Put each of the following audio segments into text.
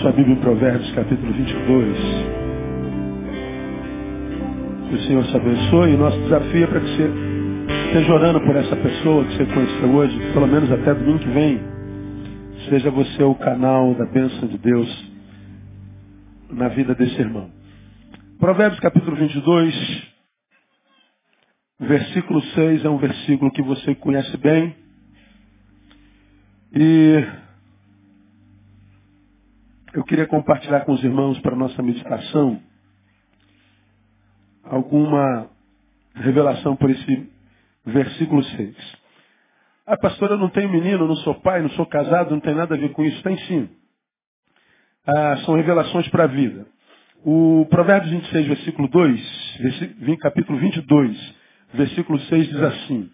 Sua Bíblia em Provérbios, capítulo 22. Que o Senhor te abençoe. E nosso desafio é para que você esteja orando por essa pessoa que você conheceu hoje, pelo menos até domingo que vem. Seja você o canal da bênção de Deus na vida desse irmão. Provérbios capítulo 22, versículo 6 é um versículo que você conhece bem. E eu queria compartilhar com os irmãos para nossa meditação alguma revelação por esse versículo 6. Ah, pastor, eu não tenho menino, não sou pai, não sou casado, não tem nada a ver com isso. Tem sim. Ah, são revelações para a vida. O Provérbios 26, versículo 2, capítulo 22, versículo 6 diz assim: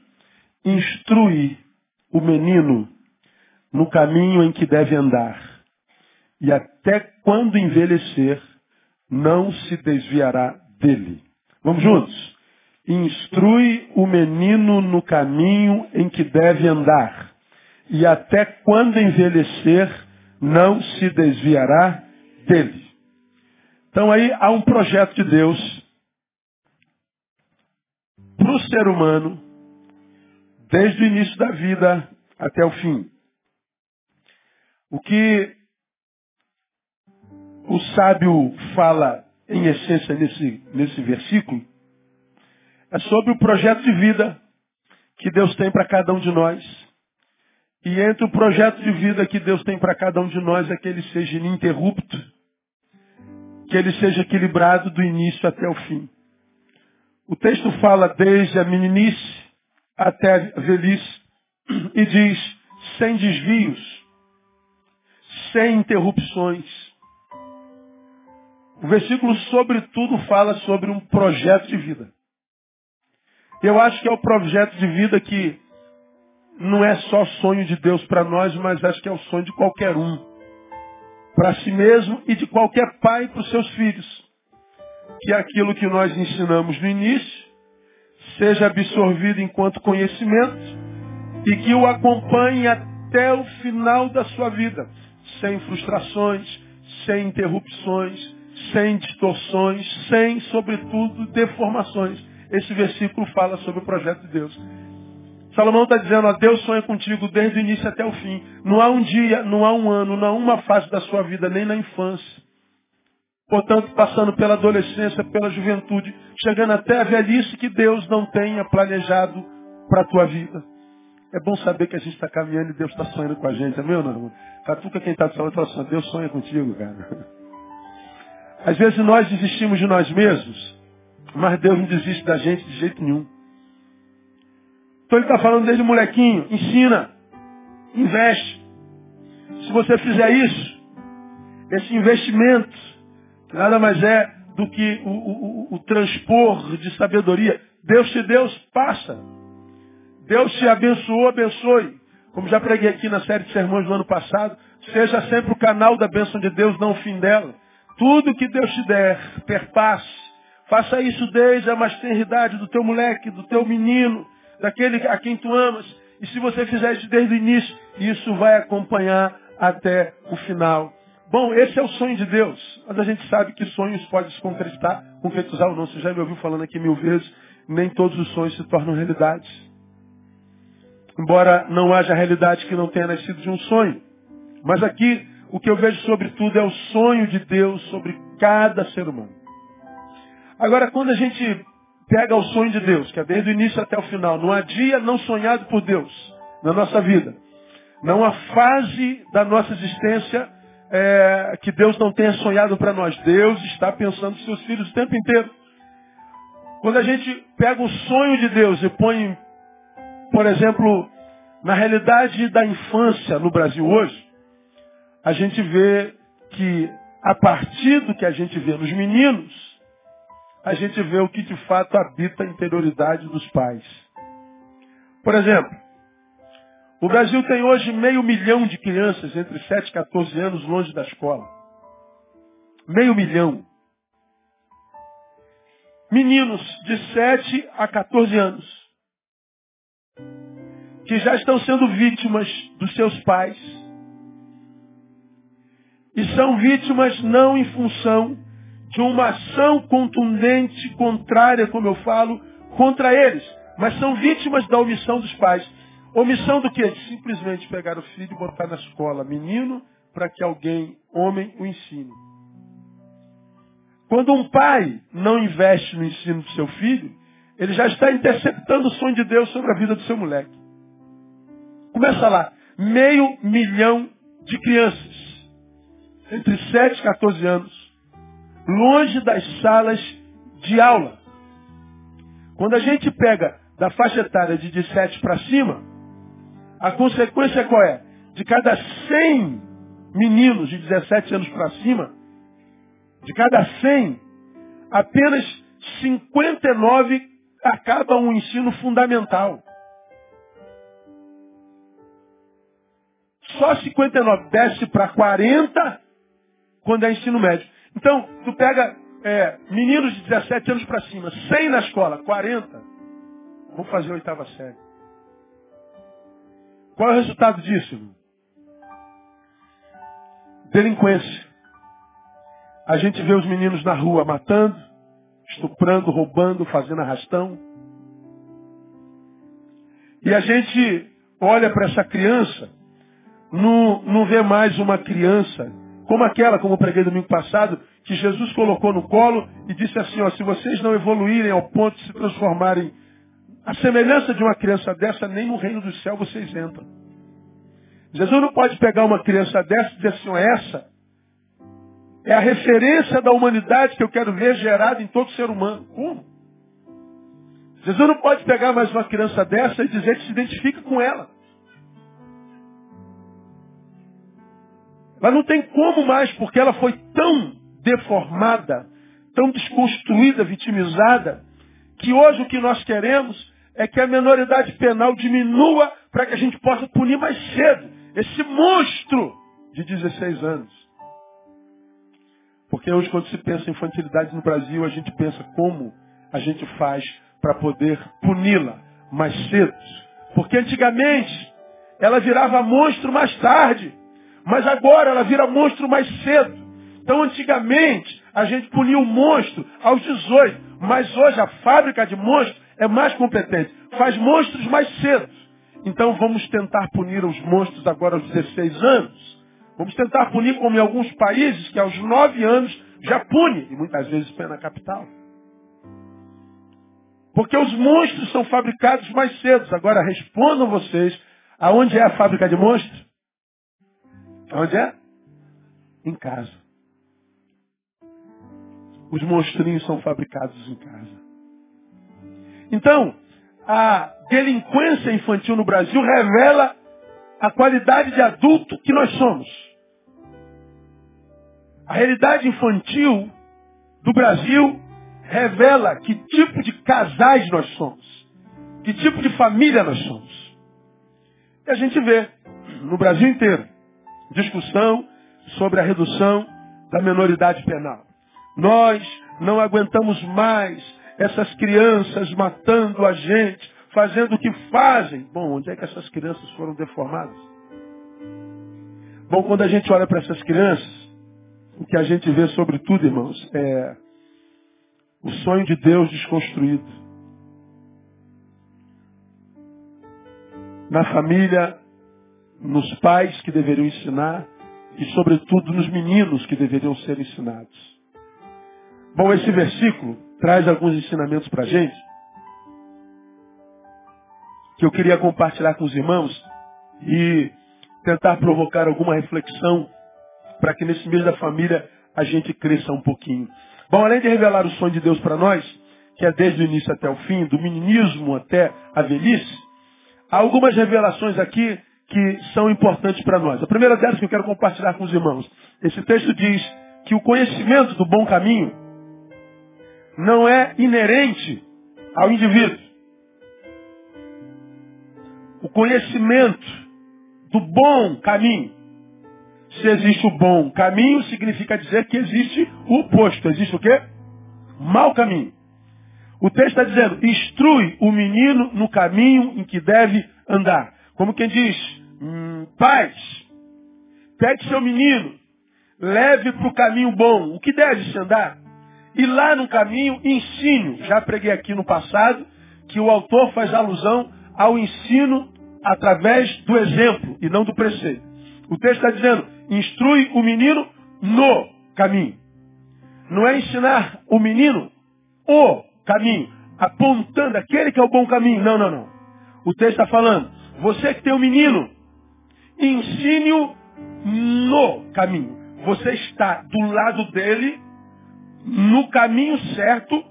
Instrui o menino no caminho em que deve andar e até quando envelhecer, não se desviará dele. Vamos juntos? Instrui o menino no caminho em que deve andar, e até quando envelhecer, não se desviará dele. Então aí há um projeto de Deus para o ser humano, desde o início da vida até o fim. O que o sábio fala, em essência, nesse, nesse versículo, é sobre o projeto de vida que Deus tem para cada um de nós. E entre o projeto de vida que Deus tem para cada um de nós é que ele seja ininterrupto, que ele seja equilibrado do início até o fim. O texto fala desde a meninice até a velhice e diz sem desvios, sem interrupções, o versículo, sobretudo, fala sobre um projeto de vida. Eu acho que é o projeto de vida que não é só sonho de Deus para nós, mas acho que é o sonho de qualquer um. Para si mesmo e de qualquer pai para os seus filhos. Que é aquilo que nós ensinamos no início seja absorvido enquanto conhecimento e que o acompanhe até o final da sua vida, sem frustrações, sem interrupções, sem distorções, sem, sobretudo, deformações. Esse versículo fala sobre o projeto de Deus. Salomão está dizendo, ó, Deus sonha contigo desde o início até o fim. Não há um dia, não há um ano, não há uma fase da sua vida, nem na infância. Portanto, passando pela adolescência, pela juventude, chegando até a velhice que Deus não tenha planejado para a tua vida. É bom saber que a gente está caminhando e Deus está sonhando com a gente, é meu não? Catuca quem está seu lado e fala assim, Deus sonha contigo, cara. Às vezes nós desistimos de nós mesmos, mas Deus não desiste da gente de jeito nenhum. Então ele está falando desde molequinho, ensina, investe. Se você fizer isso, esse investimento, nada mais é do que o, o, o, transpor de sabedoria, Deus te deu, passa. Deus te abençoou, abençoe. Como já preguei aqui na série de sermões do ano passado, seja sempre o canal da bênção de Deus, não o fim dela. Tudo que Deus te der, perpasse. Faça isso desde a mais tenridade do teu moleque, do teu menino, daquele a quem tu amas. E se você fizer isso desde o início, isso vai acompanhar até o final. Bom, esse é o sonho de Deus. Mas a gente sabe que sonhos podem se concretizar, concretizar ou não. Você já me ouviu falando aqui mil vezes, nem todos os sonhos se tornam realidade. Embora não haja realidade que não tenha nascido de um sonho. Mas aqui o que eu vejo sobretudo é o sonho de Deus sobre cada ser humano. Agora, quando a gente pega o sonho de Deus, que é desde o início até o final, não há dia não sonhado por Deus na nossa vida. Não há fase da nossa existência é, que Deus não tenha sonhado para nós. Deus está pensando nos seus filhos o tempo inteiro. Quando a gente pega o sonho de Deus e põe, por exemplo, na realidade da infância no Brasil hoje, a gente vê que a partir do que a gente vê nos meninos, a gente vê o que de fato habita a interioridade dos pais. Por exemplo, o Brasil tem hoje meio milhão de crianças entre 7 e 14 anos longe da escola. Meio milhão. Meninos de 7 a 14 anos. Que já estão sendo vítimas dos seus pais E são vítimas não em função de uma ação contundente, contrária, como eu falo, contra eles, mas são vítimas da omissão dos pais. Omissão do quê? De simplesmente pegar o filho e botar na escola, menino, para que alguém, homem, o ensine. Quando um pai não investe no ensino do seu filho, ele já está interceptando o sonho de Deus sobre a vida do seu moleque. Começa lá. Meio milhão de crianças, entre 7 e 14 anos, longe das salas de aula. Quando a gente pega da faixa etária de 17 para cima, a consequência qual é? De cada 100 meninos de 17 anos para cima, de cada 100, apenas 59 acabam o ensino fundamental. Só 59 desce para 40 quando é ensino médio. Então, tu pega é, meninos de 17 anos para cima, 100 na escola, 40, vão fazer a oitava série. Qual é o resultado disso? Irmão? Delinquência. A gente vê os meninos na rua matando, estuprando, roubando, fazendo arrastão. E a gente olha para essa criança, não, não vê mais uma criança como aquela, como eu preguei domingo passado, que Jesus colocou no colo e disse assim, ó, se vocês não evoluírem ao ponto de se transformarem a semelhança de uma criança dessa, nem no reino do céu vocês entram. Jesus não pode pegar uma criança dessa e dizer assim, ó, essa é a referência da humanidade que eu quero ver gerada em todo ser humano. Como? Jesus não pode pegar mais uma criança dessa e dizer que se identifica com ela. Ela não tem como mais, porque ela foi tão deformada, tão desconstruída, vitimizada, que hoje o que nós queremos é que a menoridade penal diminua para que a gente possa punir mais cedo esse monstro de 16 anos. Porque hoje, quando se pensa em infantilidade no Brasil, a gente pensa como a gente faz para poder puni-la mais cedo. Porque antigamente ela virava monstro mais tarde. Mas agora ela vira monstro mais cedo. Então antigamente a gente punia o monstro aos 18. Mas hoje a fábrica de monstros é mais competente. Faz monstros mais cedo. Então vamos tentar punir os monstros agora aos 16 anos. Vamos tentar punir como em alguns países que aos 9 anos já pune. E muitas vezes põe na capital. Porque os monstros são fabricados mais cedo. Agora respondam vocês, aonde é a fábrica de monstros? Onde é? Em casa. Os monstrinhos são fabricados em casa. Então, a delinquência infantil no Brasil revela a qualidade de adulto que nós somos. A realidade infantil do Brasil revela que tipo de casais nós somos. Que tipo de família nós somos. E a gente vê no Brasil inteiro discussão sobre a redução da menoridade penal. Nós não aguentamos mais essas crianças matando a gente, fazendo o que fazem. Bom, onde é que essas crianças foram deformadas? Bom, quando a gente olha para essas crianças, o que a gente vê sobretudo, irmãos, é o sonho de Deus desconstruído. Na família nos pais que deveriam ensinar e, sobretudo, nos meninos que deveriam ser ensinados. Bom, esse versículo traz alguns ensinamentos para a gente que eu queria compartilhar com os irmãos e tentar provocar alguma reflexão para que nesse mês da família a gente cresça um pouquinho. Bom, além de revelar o sonho de Deus para nós, que é desde o início até o fim, do meninismo até a velhice, há algumas revelações aqui que são importantes para nós. A primeira delas que eu quero compartilhar com os irmãos. Esse texto diz que o conhecimento do bom caminho não é inerente ao indivíduo. O conhecimento do bom caminho. Se existe o bom caminho, significa dizer que existe o oposto. Existe o quê? Mau caminho. O texto está dizendo, instrui o menino no caminho em que deve andar. Como quem diz, hum, pais, pegue seu menino, leve para o caminho bom, o que deve se andar. E lá no caminho, ensine. Já preguei aqui no passado que o autor faz alusão ao ensino através do exemplo e não do preceito. O texto está dizendo, instrui o menino no caminho. Não é ensinar o menino o caminho, apontando aquele que é o bom caminho. Não, não, não. O texto está falando, você que tem um menino, ensine-o no caminho. Você está do lado dele, no caminho certo,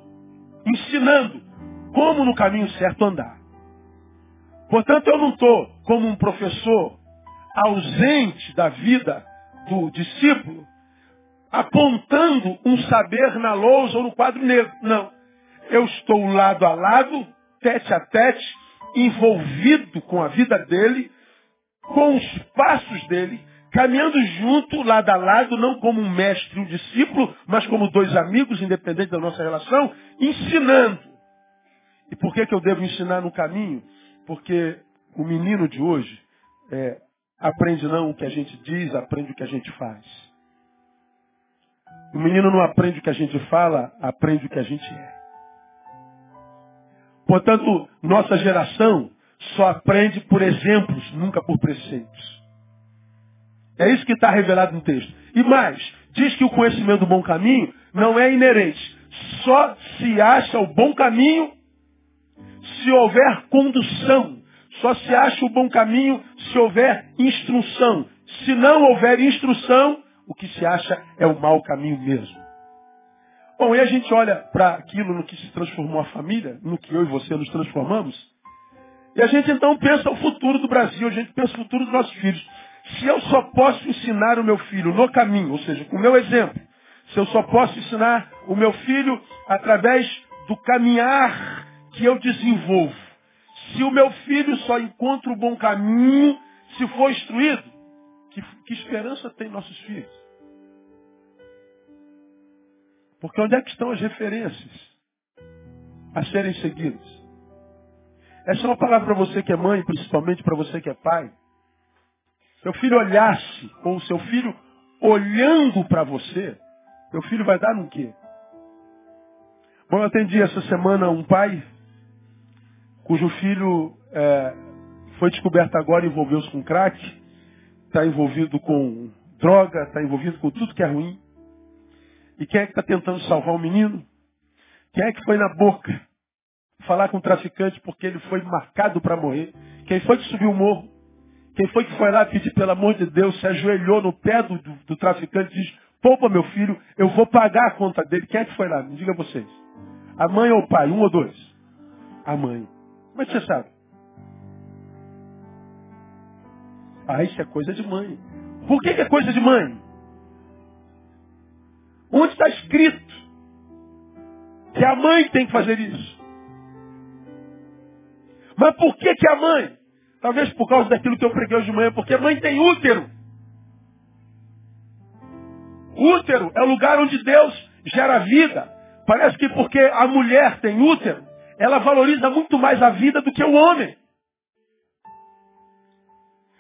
ensinando como no caminho certo andar. Portanto, eu não estou como um professor ausente da vida do discípulo, apontando um saber na lousa ou no quadro negro. Não. Eu estou lado a lado, tete a tete, envolvido com a vida dele, com os passos dele, caminhando junto, lado a lado, não como um mestre e um discípulo, mas como dois amigos, independente da nossa relação, ensinando. E por que, que eu devo ensinar no caminho? Porque o menino de hoje é, aprende não o que a gente diz, aprende o que a gente faz. O menino não aprende o que a gente fala, aprende o que a gente é. Portanto, nossa geração só aprende por exemplos, nunca por preceitos. É isso que está revelado no texto. E mais, diz que o conhecimento do bom caminho não é inerente. Só se acha o bom caminho se houver condução. Só se acha o bom caminho se houver instrução. Se não houver instrução, o que se acha é o mau caminho mesmo. Bom, e a gente olha para aquilo no que se transformou a família, no que eu e você nos transformamos, e a gente então pensa o futuro do Brasil, a gente pensa o futuro dos nossos filhos. Se eu só posso ensinar o meu filho no caminho, ou seja, com o meu exemplo, se eu só posso ensinar o meu filho através do caminhar que eu desenvolvo, se o meu filho só encontra o bom caminho se for instruído, que, que esperança tem nossos filhos? Porque onde é que estão as referências a serem seguidas? Essa é uma palavra para você que é mãe, principalmente para você que é pai. Seu filho olhasse, ou seu filho olhando para você, seu filho vai dar no quê? Bom, eu atendi essa semana um pai cujo filho é, foi descoberto agora envolveu-se com crack, está envolvido com droga, está envolvido com tudo que é ruim. E quem é que está tentando salvar o menino? Quem é que foi na boca falar com o traficante porque ele foi marcado para morrer? Quem foi que subiu o morro? Quem foi que foi lá pedir pelo amor de Deus, se ajoelhou no pé do, do, do traficante e diz, poupa meu filho, eu vou pagar a conta dele. Quem é que foi lá? Me diga vocês. A mãe ou o pai? Um ou dois? A mãe. Que você sabe? Ah, isso é coisa de mãe. Por que, que é coisa de mãe? Onde está escrito que a mãe tem que fazer isso? Mas por que, que a mãe? Talvez por causa daquilo que eu preguei hoje de manhã, porque a mãe tem útero. Útero é o lugar onde Deus gera vida. Parece que porque a mulher tem útero, ela valoriza muito mais a vida do que o homem.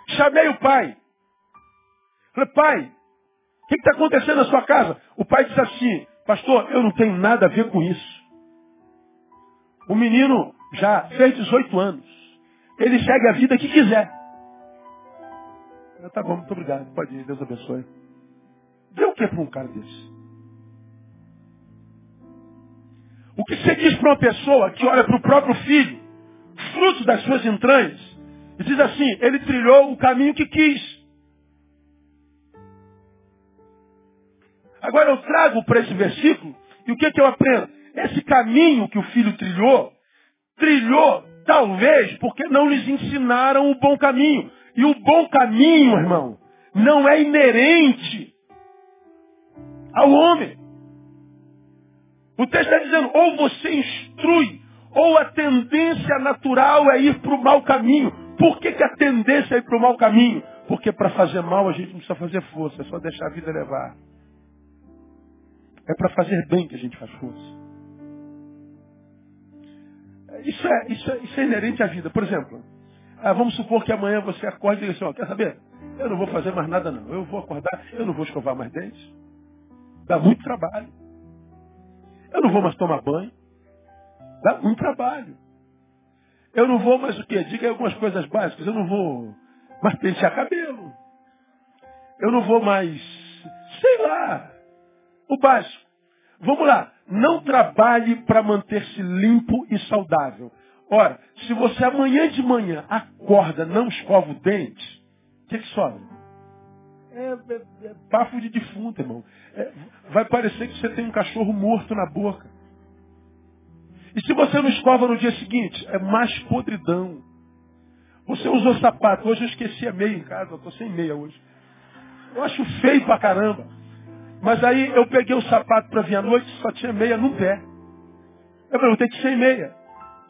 Chamei o pai. Falei, pai, o que está acontecendo na sua casa? O pai disse assim, pastor, eu não tenho nada a ver com isso. O menino já fez 18 anos. Ele segue a vida que quiser. Eu, tá bom, muito obrigado. Pode ir, Deus abençoe. Deu o que para um cara desse? O que você diz para uma pessoa que olha para o próprio filho, fruto das suas entranhas, e diz assim, ele trilhou o caminho que quis. Agora eu trago para esse versículo, e o que, que eu aprendo? Esse caminho que o filho trilhou, trilhou talvez porque não lhes ensinaram o bom caminho. E o bom caminho, irmão, não é inerente ao homem. O texto está dizendo, ou você instrui, ou a tendência natural é ir para o mau caminho. Por que, que a tendência é ir para o mau caminho? Porque para fazer mal a gente não precisa fazer força, é só deixar a vida levar. É para fazer bem que a gente faz força. Isso é, isso, é, isso é inerente à vida. Por exemplo, ah, vamos supor que amanhã você acorde e diga assim, ó, quer saber? Eu não vou fazer mais nada não. Eu vou acordar, eu não vou escovar mais dentes. Dá muito trabalho. Eu não vou mais tomar banho. Dá muito trabalho. Eu não vou mais o quê? Diga algumas coisas básicas. Eu não vou mais pentear cabelo. Eu não vou mais, sei lá, o básico. Vamos lá. Não trabalhe para manter-se limpo e saudável. Ora, se você amanhã de manhã acorda, não escova o dente, o que, que sobra? É, é, é bafo de defunto, irmão. É, vai parecer que você tem um cachorro morto na boca. E se você não escova no dia seguinte, é mais podridão. Você usou sapato. Hoje eu esqueci a meia em casa, eu estou sem meia hoje. Eu acho feio pra caramba. Mas aí eu peguei o sapato para vir à noite, só tinha meia no pé. Eu perguntei que sem meia.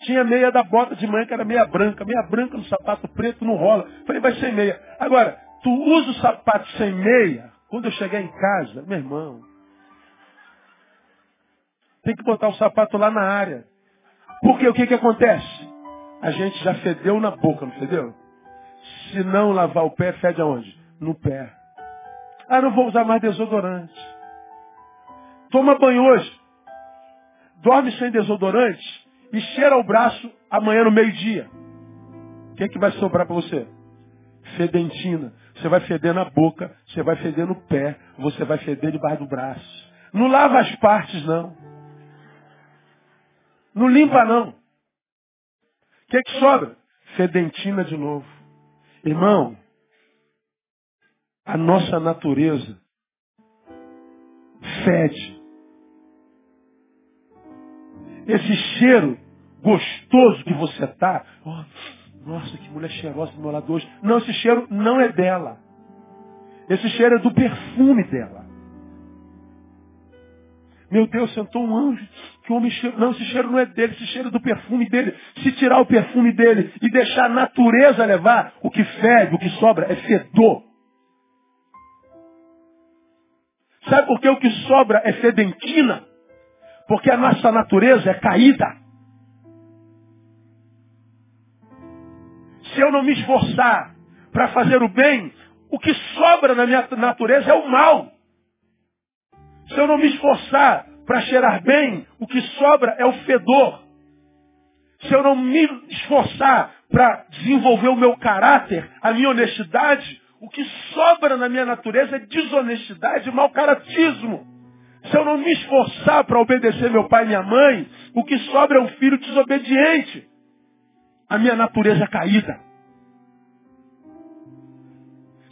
Tinha meia da bota de manhã, que era meia branca. Meia branca no sapato preto não rola. Falei, vai sem meia. Agora, tu usa o sapato sem meia, quando eu chegar em casa, meu irmão, tem que botar o sapato lá na área. Porque o que, que acontece? A gente já fedeu na boca, não fedeu? Se não lavar o pé, fede aonde? No pé. Ah, não vou usar mais desodorante. Toma banho hoje. Dorme sem desodorante e cheira o braço amanhã no meio-dia. O que, é que vai sobrar para você? Fedentina. Você vai feder na boca, você vai feder no pé, você vai feder debaixo do braço. Não lava as partes, não. Não limpa, não. O que, é que sobra? Fedentina de novo. Irmão, a nossa natureza fede. Esse cheiro gostoso que você está. Oh, nossa, que mulher cheirosa do meu lado hoje. Não, esse cheiro não é dela. Esse cheiro é do perfume dela. Meu Deus, sentou um anjo. Que homem cheiro. Não, esse cheiro não é dele, esse cheiro é do perfume dele. Se tirar o perfume dele e deixar a natureza levar, o que fede, o que sobra é fedor. Sabe por que o que sobra é fedentina? Porque a nossa natureza é caída. Se eu não me esforçar para fazer o bem, o que sobra na minha natureza é o mal. Se eu não me esforçar para cheirar bem, o que sobra é o fedor. Se eu não me esforçar para desenvolver o meu caráter, a minha honestidade, o que sobra na minha natureza é desonestidade e mau caratismo. Se eu não me esforçar para obedecer meu pai e minha mãe, o que sobra é um filho desobediente. A minha natureza é caída.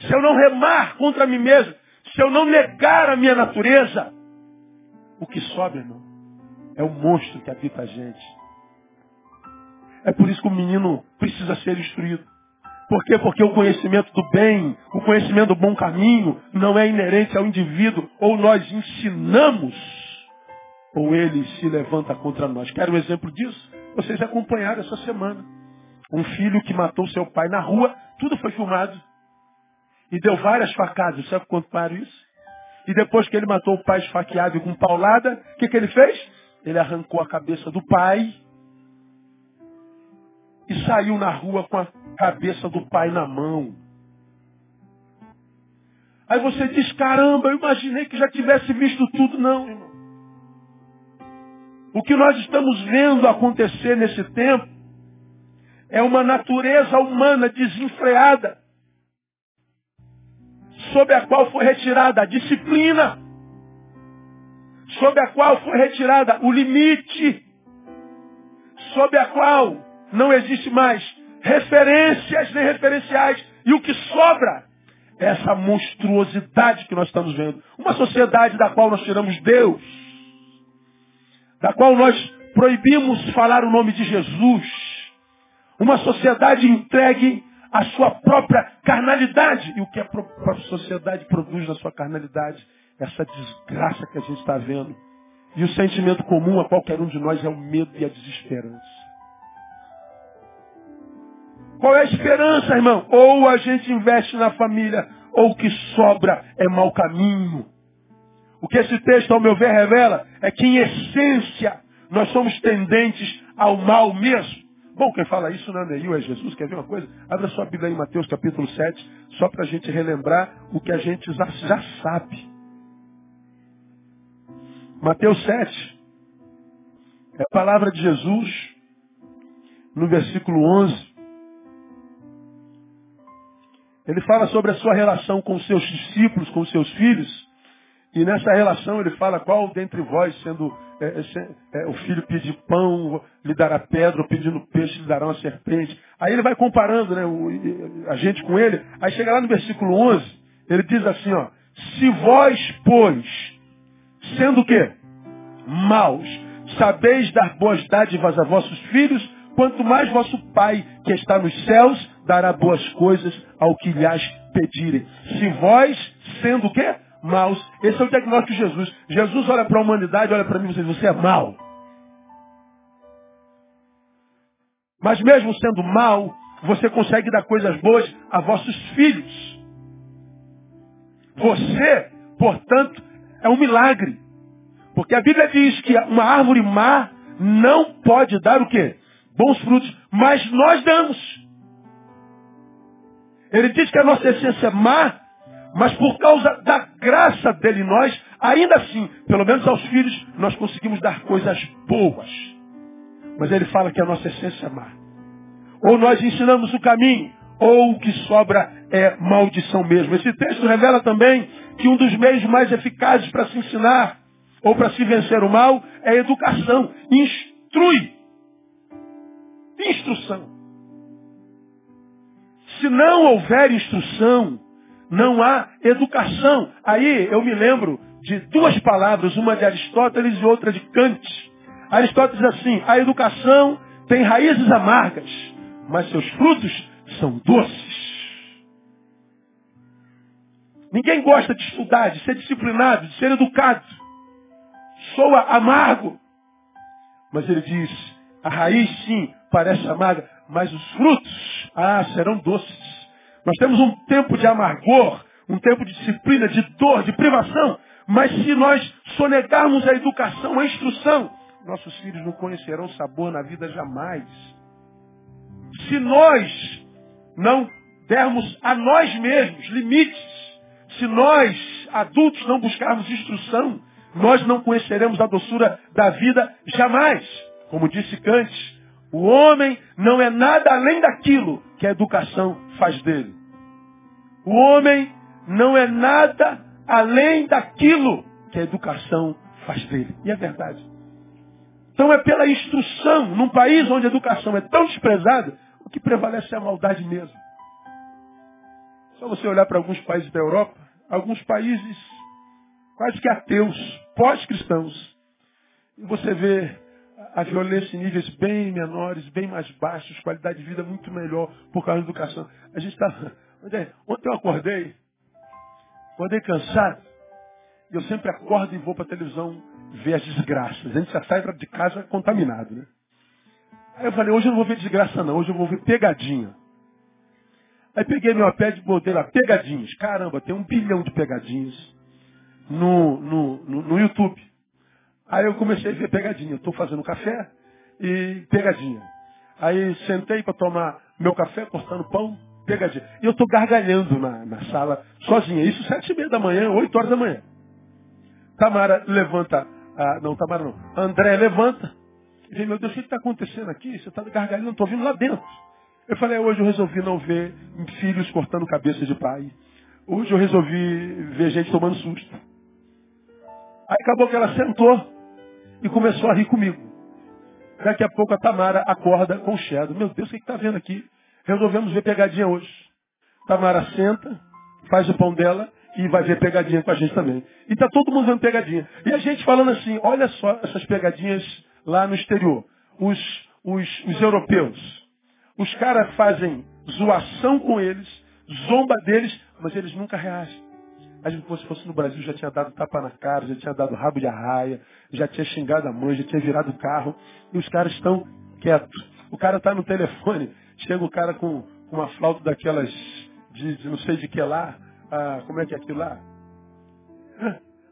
Se eu não remar contra mim mesmo, se eu não negar a minha natureza, o que sobra, irmão, é o monstro que habita a gente. É por isso que o menino precisa ser instruído. Por quê? Porque o conhecimento do bem, o conhecimento do bom caminho, não é inerente ao indivíduo. Ou nós ensinamos, ou ele se levanta contra nós. Quero um exemplo disso? Vocês acompanharam essa semana. Um filho que matou seu pai na rua, tudo foi filmado. E deu várias facadas. Sabe quanto para isso? E depois que ele matou o pai esfaqueado e com paulada, o que, que ele fez? Ele arrancou a cabeça do pai e saiu na rua com a cabeça do pai na mão. Aí você diz, caramba, eu imaginei que já tivesse visto tudo. Não, irmão. O que nós estamos vendo acontecer nesse tempo é uma natureza humana desenfreada, sob a qual foi retirada a disciplina, sob a qual foi retirada o limite, sob a qual não existe mais referências nem referenciais. E o que sobra é essa monstruosidade que nós estamos vendo. Uma sociedade da qual nós tiramos Deus, da qual nós proibimos falar o nome de Jesus. Uma sociedade entregue à sua própria carnalidade. E o que a própria sociedade produz na sua carnalidade? Essa desgraça que a gente está vendo. E o sentimento comum a qualquer um de nós é o medo e a desesperança. Qual é a esperança, irmão? Ou a gente investe na família, ou o que sobra é mau caminho. O que esse texto, ao meu ver, revela é que, em essência, nós somos tendentes ao mal mesmo. Bom, quem fala isso não é Neil, é Jesus. Quer ver uma coisa? Abra sua Bíblia em Mateus capítulo 7, só para a gente relembrar o que a gente já, já sabe. Mateus 7 é a palavra de Jesus no versículo 11. Ele fala sobre a sua relação com seus discípulos, com seus filhos. E nessa relação ele fala qual dentre vós, sendo é, é, é, o filho pedir pão, lhe dará pedra, ou pedindo peixe, lhe dará uma serpente. Aí ele vai comparando né, o, a gente com ele. Aí chega lá no versículo 11, ele diz assim, ó, se vós, pois, sendo o quê? Maus, sabeis dar boas dádivas a vossos filhos, quanto mais vosso Pai, que está nos céus, dará boas coisas ao que lhes pedirem. Se vós, sendo o quê? Maus. Esse é o diagnóstico de Jesus. Jesus olha para a humanidade, olha para mim e diz, você é mau. Mas mesmo sendo mau, você consegue dar coisas boas a vossos filhos. Você, portanto, é um milagre. Porque a Bíblia diz que uma árvore má não pode dar o quê? Bons frutos. Mas nós damos. Ele diz que a nossa essência é má, mas por causa da graça dele nós, ainda assim, pelo menos aos filhos, nós conseguimos dar coisas boas. Mas ele fala que a nossa essência é má. Ou nós ensinamos o caminho, ou o que sobra é maldição mesmo. Esse texto revela também que um dos meios mais eficazes para se ensinar ou para se vencer o mal é educação. Instrui. Instrução. Se não houver instrução, não há educação. Aí eu me lembro de duas palavras, uma de Aristóteles e outra de Kant. Aristóteles diz assim, a educação tem raízes amargas, mas seus frutos são doces. Ninguém gosta de estudar, de ser disciplinado, de ser educado. Soa amargo. Mas ele diz, a raiz sim parece amarga, mas os frutos, ah, serão doces. Nós temos um tempo de amargor, um tempo de disciplina, de dor, de privação. Mas se nós sonegarmos a educação, a instrução, nossos filhos não conhecerão sabor na vida jamais. Se nós não dermos a nós mesmos limites, se nós, adultos, não buscarmos instrução, nós não conheceremos a doçura da vida jamais. Como disse Kant, o homem não é nada além daquilo que a educação faz dele. O homem não é nada além daquilo que a educação faz dele. E é verdade. Então é pela instrução, num país onde a educação é tão desprezada, o que prevalece é a maldade mesmo. Só você olhar para alguns países da Europa, alguns países quase que ateus, pós-cristãos, e você vê a violência em níveis bem menores, bem mais baixos, qualidade de vida muito melhor por causa da educação. A gente está. Ontem eu acordei, acordei cansado, e eu sempre acordo e vou para a televisão ver as desgraças. A gente já sai de casa contaminado, né? Aí eu falei, hoje eu não vou ver desgraça não, hoje eu vou ver pegadinha. Aí peguei meu iPad e botei lá, pegadinhas. Caramba, tem um bilhão de pegadinhas no, no, no, no YouTube. Aí eu comecei a ver pegadinha. Estou fazendo café e pegadinha. Aí sentei para tomar meu café, cortando pão, pegadinha. E eu estou gargalhando na, na sala, sozinha. Isso sete e meia da manhã, oito horas da manhã. Tamara levanta, ah, não, Tamara não. André levanta. E diz, meu Deus, o que está acontecendo aqui? Você está gargalhando, estou vindo lá dentro. Eu falei, hoje eu resolvi não ver filhos cortando cabeça de pai. Hoje eu resolvi ver gente tomando susto. Aí acabou que ela sentou e começou a rir comigo. Daqui a pouco a Tamara acorda com o Shadow. Meu Deus, o que está vendo aqui? Resolvemos ver pegadinha hoje. Tamara senta, faz o pão dela e vai ver pegadinha com a gente também. E está todo mundo vendo pegadinha. E a gente falando assim, olha só essas pegadinhas lá no exterior. Os, os, os europeus. Os caras fazem zoação com eles, zomba deles, mas eles nunca reagem. A gente, se fosse no Brasil, já tinha dado tapa na cara, já tinha dado rabo de arraia, já tinha xingado a mãe, já tinha virado o carro. E os caras estão quietos. O cara está no telefone, chega o cara com uma flauta daquelas de, de não sei de que lá. Ah, como é que é aquilo lá?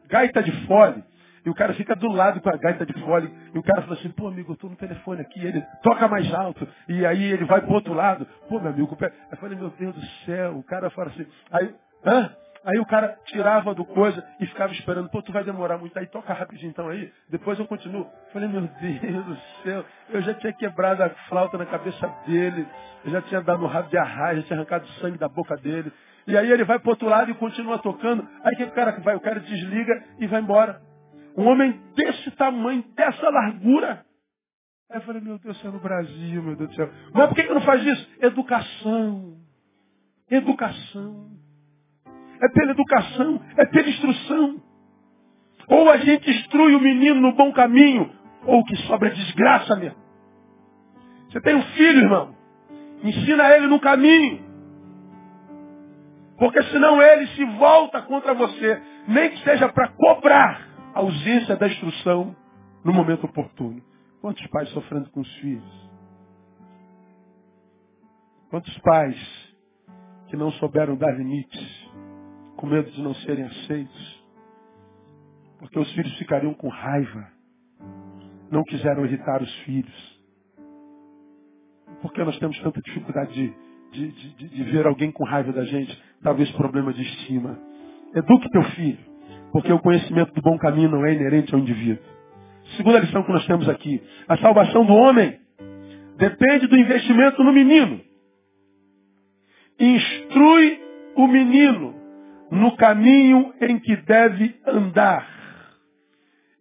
Gaita de fole. E o cara fica do lado com a gaita de fole. E o cara fala assim, pô, amigo, eu tô no telefone aqui. Ele toca mais alto. E aí ele vai pro outro lado. Pô, meu amigo, eu falei, meu Deus do céu. O cara fala assim, aí, hã? Aí o cara tirava do coisa e ficava esperando, pô, tu vai demorar muito, aí toca rapidinho então aí, depois eu continuo. Falei, meu Deus do céu, eu já tinha quebrado a flauta na cabeça dele, eu já tinha dado um rabo de arraia, já tinha arrancado sangue da boca dele. E aí ele vai pro outro lado e continua tocando, aí que o cara vai? O cara desliga e vai embora. Um homem desse tamanho, dessa largura. Aí eu falei, meu Deus do céu, no Brasil, meu Deus do céu. Mas por que, que não faz isso? Educação. Educação é pela educação, é pela instrução. Ou a gente instrui o menino no bom caminho, ou que sobra é desgraça mesmo. Você tem um filho, irmão. Ensina ele no caminho. Porque senão ele se volta contra você. Nem que seja para cobrar a ausência da instrução no momento oportuno. Quantos pais sofrendo com os filhos? Quantos pais que não souberam dar limites? Com medo de não serem aceitos. Porque os filhos ficariam com raiva. Não quiseram irritar os filhos. Por que nós temos tanta dificuldade de, de, de, de ver alguém com raiva da gente? Talvez problema de estima. Eduque teu filho. Porque o conhecimento do bom caminho não é inerente ao indivíduo. Segunda lição que nós temos aqui. A salvação do homem depende do investimento no menino. Instrui o menino no caminho em que deve andar.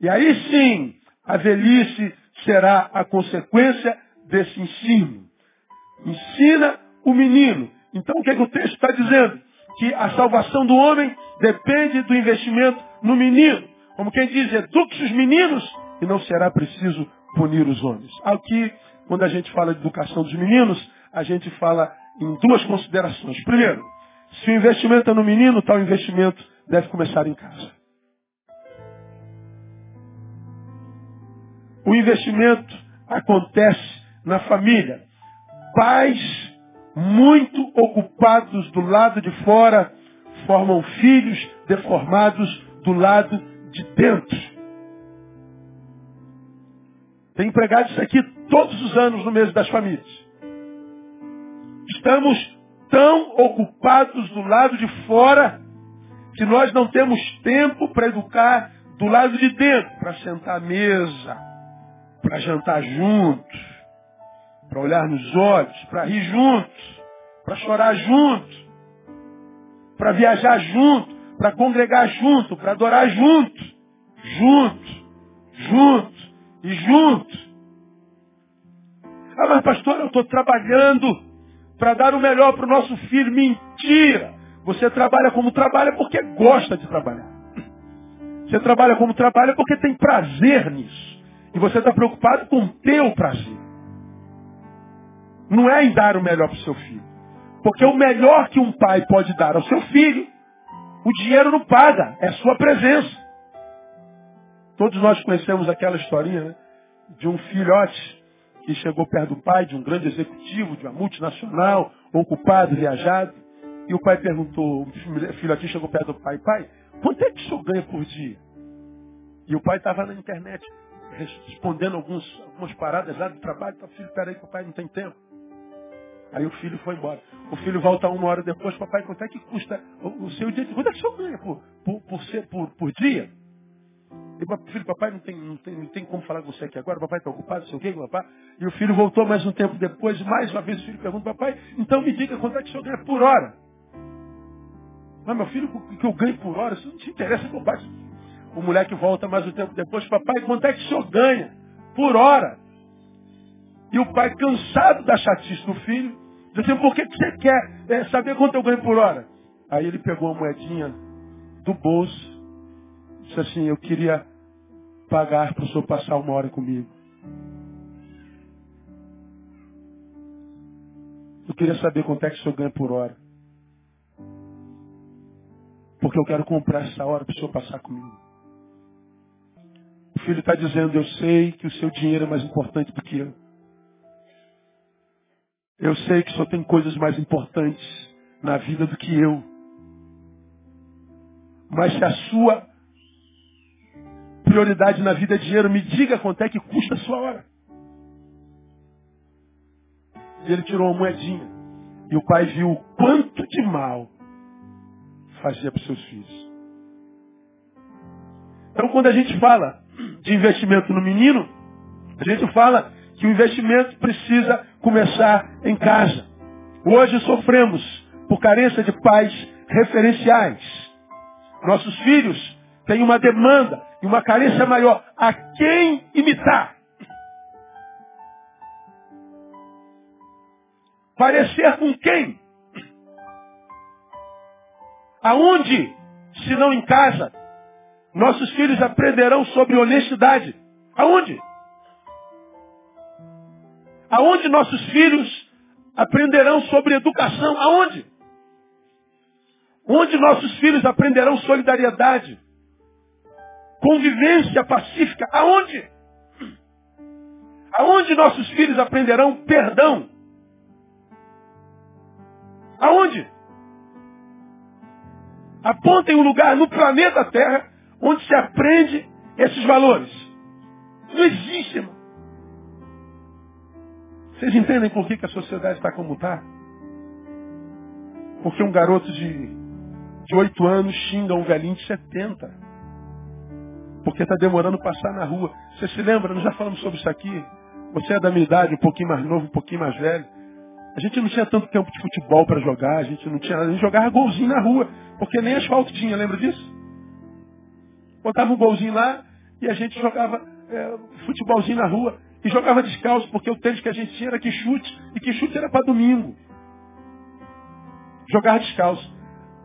E aí sim, a velhice será a consequência desse ensino. Ensina o menino. Então o que, é que o texto está dizendo? Que a salvação do homem depende do investimento no menino. Como quem diz, eduque os meninos e não será preciso punir os homens. Aqui, quando a gente fala de educação dos meninos, a gente fala em duas considerações. Primeiro, se o investimento é no menino, tal investimento deve começar em casa. O investimento acontece na família. Pais muito ocupados do lado de fora formam filhos deformados do lado de dentro. Tem empregado isso aqui todos os anos no mês das famílias. Estamos tão ocupados do lado de fora que nós não temos tempo para educar do lado de dentro, para sentar à mesa, para jantar juntos, para olhar nos olhos, para rir juntos, para chorar juntos, para viajar junto, para congregar junto, para adorar junto, junto, junto e junto. Ah, mas pastor, eu estou trabalhando para dar o melhor para o nosso filho. Mentira! Você trabalha como trabalha porque gosta de trabalhar. Você trabalha como trabalha porque tem prazer nisso. E você está preocupado com o teu prazer. Não é em dar o melhor para o seu filho. Porque o melhor que um pai pode dar ao seu filho, o dinheiro não paga, é sua presença. Todos nós conhecemos aquela historinha né? de um filhote que chegou perto do pai, de um grande executivo, de uma multinacional, ocupado, viajado. E o pai perguntou, o filhotinho chegou perto do pai, pai, quanto é que o senhor ganha por dia? E o pai estava na internet, respondendo alguns, algumas paradas lá do trabalho. Então, filho, peraí, papai não tem tempo. Aí o filho foi embora. O filho volta uma hora depois, papai, quanto é que custa o, o seu dia? Quanto é que o senhor ganha por, por, por, ser, por, por dia? E filho, papai não tem, não, tem, não tem como falar com você aqui agora, papai está ocupado, sei o quê, papai. E o filho voltou mais um tempo depois, mais uma vez o filho pergunta, papai, então me diga quanto é que o senhor ganha por hora. Mas meu filho, o que eu ganho por hora, isso não te interessa eu baixo. O moleque volta mais um tempo depois, papai, quanto é que o senhor ganha por hora? E o pai, cansado da chatice do filho, diz assim, por que, que você quer é, saber quanto eu ganho por hora? Aí ele pegou a moedinha do bolso, disse assim, eu queria pagar para o senhor passar uma hora comigo. Eu queria saber quanto é que o senhor ganha por hora. Porque eu quero comprar essa hora para o senhor passar comigo. O filho está dizendo, eu sei que o seu dinheiro é mais importante do que eu. Eu sei que só tem coisas mais importantes na vida do que eu. Mas se a sua prioridade na vida é dinheiro, me diga quanto é que custa a sua hora. E ele tirou uma moedinha. E o pai viu o quanto de mal fazia para os seus filhos. Então, quando a gente fala de investimento no menino, a gente fala que o investimento precisa começar em casa. Hoje sofremos por carência de pais referenciais. Nossos filhos têm uma demanda e uma carência maior. A quem imitar? Parecer com quem? Aonde, se não em casa, nossos filhos aprenderão sobre honestidade? Aonde? Aonde nossos filhos aprenderão sobre educação? Aonde? Onde nossos filhos aprenderão solidariedade? Convivência pacífica? Aonde? Aonde nossos filhos aprenderão perdão? Aonde? Apontem um lugar no planeta Terra onde se aprende esses valores. Não existe, irmão. Vocês entendem por que, que a sociedade está como está? Porque um garoto de, de 8 anos xinga um velhinho de 70. Porque está demorando passar na rua. Você se lembra? Nós já falamos sobre isso aqui. Você é da minha idade, um pouquinho mais novo, um pouquinho mais velho. A gente não tinha tanto campo de futebol para jogar, a gente não tinha A gente jogava golzinho na rua, porque nem asfalto tinha, lembra disso? Botava um golzinho lá e a gente jogava é, futebolzinho na rua. E jogava descalço, porque o tênis que a gente tinha era que chute, e que chute era para domingo. Jogava descalço.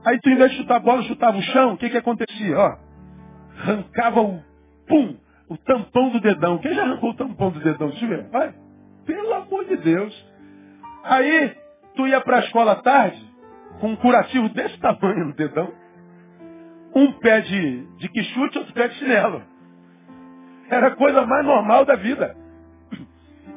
Aí tu, em vez de chutar a bola, chutava o chão, o que que acontecia? Ó, arrancava o, pum, o tampão do dedão. Quem já arrancou o tampão do dedão? Deixa eu ver. Vai. Pelo amor de Deus. Aí, tu ia para a escola à tarde, com um curativo desse tamanho no dedão. Um pé de, de quichute, outro pé de chinelo. Era a coisa mais normal da vida.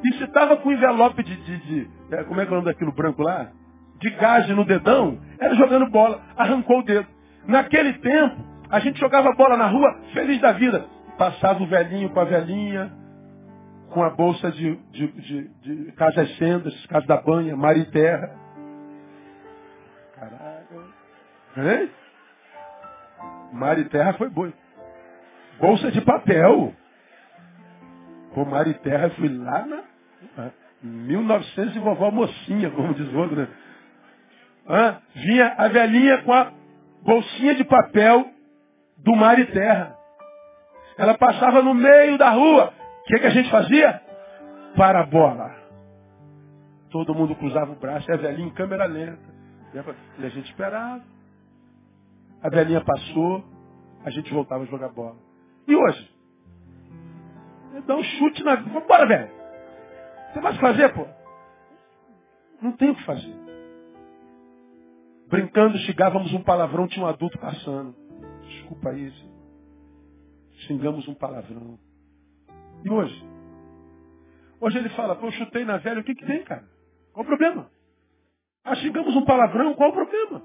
E se estava com envelope de, de, de, é, Como é que é o nome daquilo branco lá? De gás no dedão, era jogando bola. Arrancou o dedo. Naquele tempo, a gente jogava bola na rua, feliz da vida. Passava o velhinho com a velhinha, com a bolsa de, de, de, de casas sendas, casa da banha, mar e terra. Caralho. Hein? Mar e terra foi boi. Bolsa de papel. Pô, mar e terra fui lá na 1900 e vovó mocinha, como diz o outro, né? Ah, vinha a velhinha com a bolsinha de papel do mar e terra. Ela passava no meio da rua. O que, que a gente fazia? Para a bola. Todo mundo cruzava o braço, e a velhinha em câmera lenta. E a gente esperava. A velhinha passou, a gente voltava a jogar bola. E hoje? Dá um chute na. Vambora, velho. Você vai fazer, pô? Não tem o que fazer. Brincando, xingávamos um palavrão, tinha um adulto passando. Desculpa isso. Xingamos um palavrão. E hoje? Hoje ele fala, pô, chutei na velha, o que que tem, cara? Qual o problema? Ah, xingamos um palavrão, qual o problema?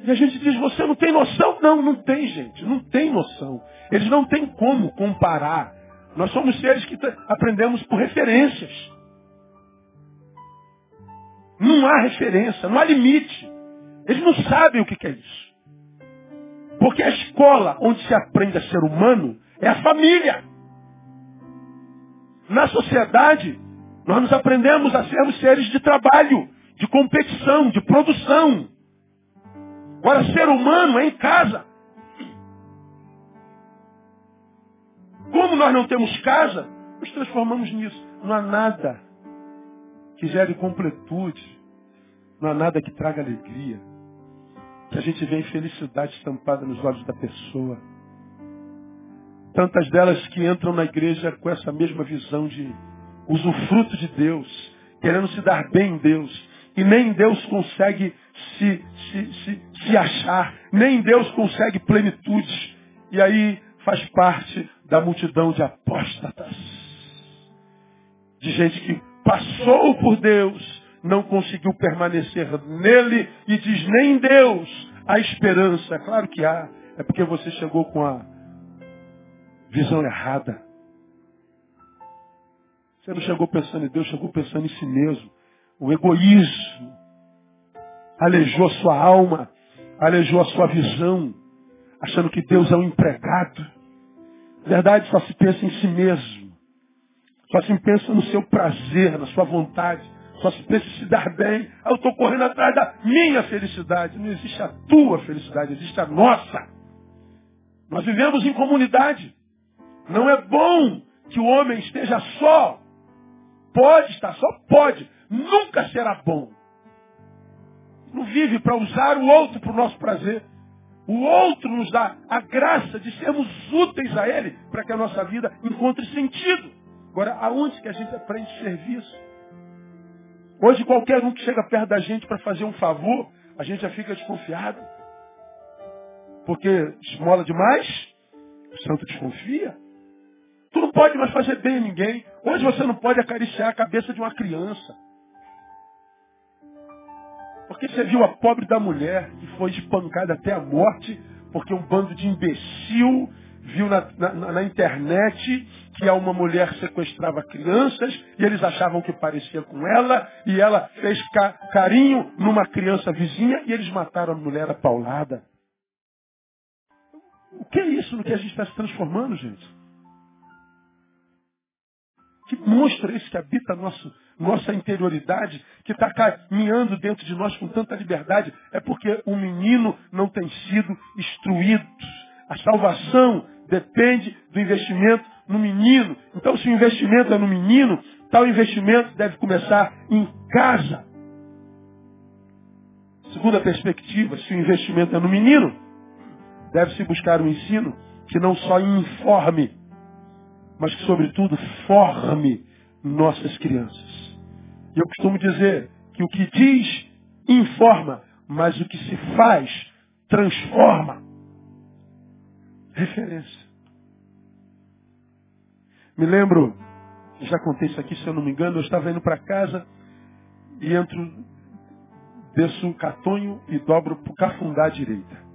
E a gente diz, você não tem noção? Não, não tem, gente. Não tem noção. Eles não têm como comparar. Nós somos seres que aprendemos por referências. Não há referência, não há limite. Eles não sabem o que é isso. Porque a escola onde se aprende a ser humano é a família. Na sociedade, nós nos aprendemos a sermos seres de trabalho, de competição, de produção. Agora, ser humano é em casa. Como nós não temos casa, nos transformamos nisso. Não há nada que gere completude. Não há nada que traga alegria. Que a gente vê infelicidade estampada nos olhos da pessoa. Tantas delas que entram na igreja com essa mesma visão de usufruto de Deus, querendo se dar bem em Deus. E nem Deus consegue se, se, se, se achar, nem Deus consegue plenitude. E aí faz parte da multidão de apóstatas. De gente que passou por Deus, não conseguiu permanecer nele e diz, nem Deus Há esperança, claro que há. É porque você chegou com a visão errada. Você não chegou pensando em Deus, chegou pensando em si mesmo. O egoísmo alejou a sua alma, alejou a sua visão, achando que Deus é um empregado. Na verdade, só se pensa em si mesmo. Só se pensa no seu prazer, na sua vontade. Só se pensa se dar bem. Eu estou correndo atrás da minha felicidade. Não existe a tua felicidade, existe a nossa. Nós vivemos em comunidade. Não é bom que o homem esteja só. Pode estar só, pode. Nunca será bom. Não vive para usar o outro para o nosso prazer. O outro nos dá a graça de sermos úteis a Ele para que a nossa vida encontre sentido. Agora, aonde que a gente aprende serviço? Hoje, qualquer um que chega perto da gente para fazer um favor, a gente já fica desconfiado. Porque esmola demais, o santo desconfia. Tu não pode mais fazer bem a ninguém. Hoje você não pode acariciar a cabeça de uma criança. Porque você viu a pobre da mulher que foi espancada até a morte, porque um bando de imbecil viu na, na, na, internet que uma mulher sequestrava crianças e eles achavam que parecia com ela e ela fez ca, carinho numa criança vizinha e eles mataram a mulher apaulada. O que é isso no que a gente está se transformando, gente? Que monstro é esse que habita nosso, nossa interioridade, que está caminhando dentro de nós com tanta liberdade? É porque o menino não tem sido instruído. A salvação depende do investimento no menino. Então, se o investimento é no menino, tal investimento deve começar em casa. Segunda perspectiva, se o investimento é no menino, deve-se buscar um ensino que não só informe, mas que, sobretudo, forme nossas crianças. E eu costumo dizer que o que diz informa, mas o que se faz transforma. Referência. Me lembro, já contei isso aqui, se eu não me engano, eu estava indo para casa e entro, desço um catonho e dobro para o cafundá à direita.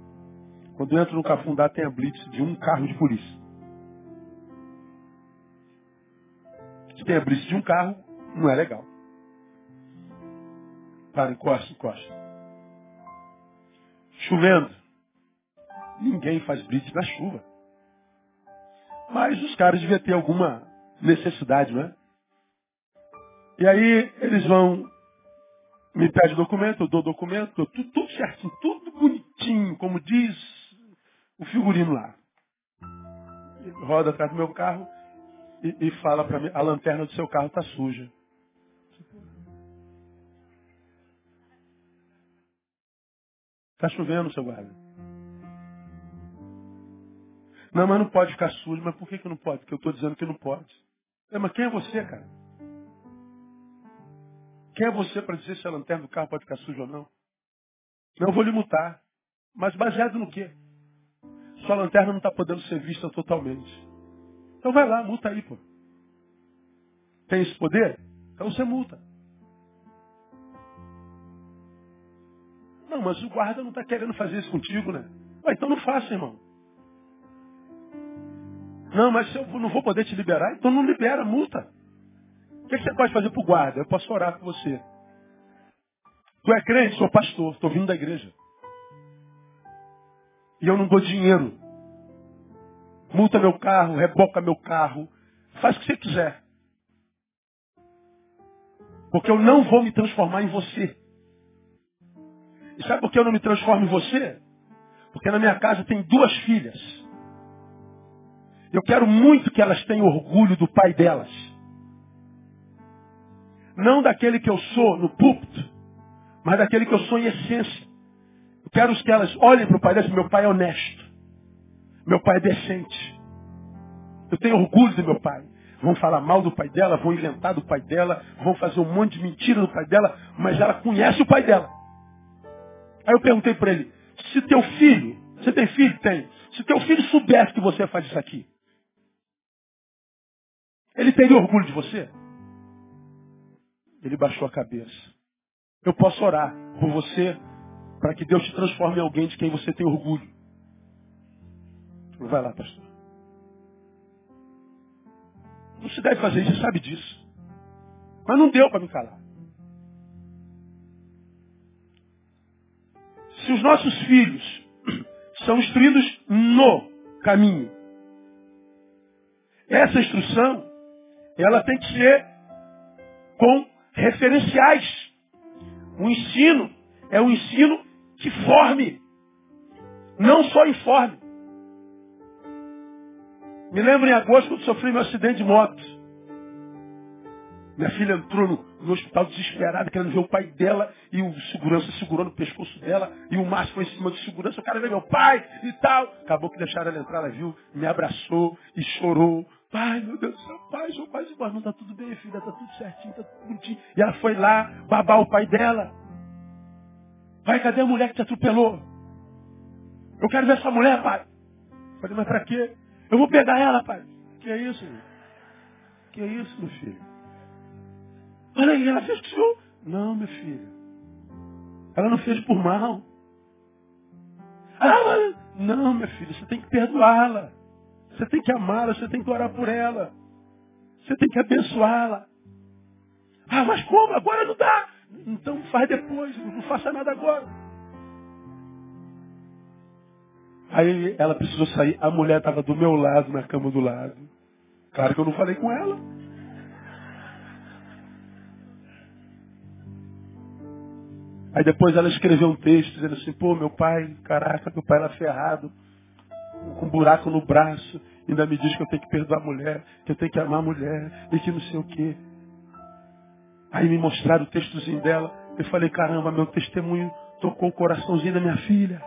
Quando entro no cafundá tem a blitz de um carro de polícia. Se tem a blitz de um carro, não é legal. Para, encosta, encosta. Chovendo. Ninguém faz blitz na chuva. Mas os caras deviam ter alguma necessidade, não é? E aí eles vão, me pedem documento, eu dou documento, tudo, tudo certinho, tudo bonitinho, como diz o figurino lá. Roda atrás do meu carro, e, e fala para mim, a lanterna do seu carro está suja. Está chovendo, seu guarda. Não, mas não pode ficar sujo. Mas por que, que não pode? Porque eu estou dizendo que não pode. É, mas quem é você, cara? Quem é você para dizer se a lanterna do carro pode ficar suja ou não? Não, eu vou lhe multar. Mas baseado no quê? Sua lanterna não está podendo ser vista totalmente. Então vai lá, multa aí, pô. Tem esse poder? Então você multa. Não, mas o guarda não está querendo fazer isso contigo, né? Ué, então não faça, irmão. Não, mas eu não vou poder te liberar, então não libera, multa. O que, você pode fazer para o guarda? Eu posso orar por você. Tu é crente? Sou pastor, estou vindo da igreja. E eu não dou dinheiro multa meu carro, reboca meu carro, faz o que você quiser. Porque eu não vou me transformar em você. E sabe por que eu não me transformo em você? Porque na minha casa tem duas filhas. Eu quero muito que elas tenham orgulho do pai delas. Não daquele que eu sou no púlpito, mas daquele que eu sou em essência. Eu quero que elas olhem para o pai delas meu pai é honesto. Meu pai é decente. Eu tenho orgulho do meu pai. Vão falar mal do pai dela, vão inventar do pai dela, vão fazer um monte de mentira do pai dela, mas ela conhece o pai dela. Aí eu perguntei para ele, se teu filho, você tem filho? Tem. Se teu filho soubesse que você faz isso aqui, ele teria orgulho de você? Ele baixou a cabeça. Eu posso orar por você, para que Deus te transforme em alguém de quem você tem orgulho. Vai lá, pastor. Não se deve fazer isso, sabe disso. Mas não deu para me calar. Se os nossos filhos são instruídos no caminho, essa instrução, ela tem que ser com referenciais. O ensino é um ensino que forme, não só informe. Me lembro em agosto quando sofri meu acidente de moto. Minha filha entrou no, no, hospital desesperada, querendo ver o pai dela, e o segurança segurou no pescoço dela, e o Márcio foi em cima do segurança, o cara veio meu pai e tal. Acabou que deixaram ela entrar, ela viu, me abraçou e chorou. Pai, meu Deus do céu, pai, embora. Não, tá tudo bem, filha, tá tudo certinho, tá tudo bonitinho. E ela foi lá babar o pai dela. Pai, cadê a mulher que te atropelou? Eu quero ver essa mulher, pai. Falei, mas pra quê? Eu vou pegar ela, pai. Que é isso, meu? Que é isso, meu filho? Olha aí, ela fez o senhor. Não, meu filho. Ela não fez por mal. Ah, não, meu filho, você tem que perdoá-la. Você tem que amá-la, você tem que orar por ela. Você tem que abençoá-la. Ah, mas como? Agora não dá. Então faz depois, não faça nada agora. Aí ela precisou sair, a mulher estava do meu lado, na cama do lado. Claro que eu não falei com ela. Aí depois ela escreveu um texto dizendo assim, pô, meu pai, caraca, meu pai era ferrado com um buraco no braço, ainda me diz que eu tenho que perdoar a mulher, que eu tenho que amar a mulher, e que não sei o quê. Aí me mostraram o textozinho dela. Eu falei, caramba, meu testemunho tocou o coraçãozinho da minha filha.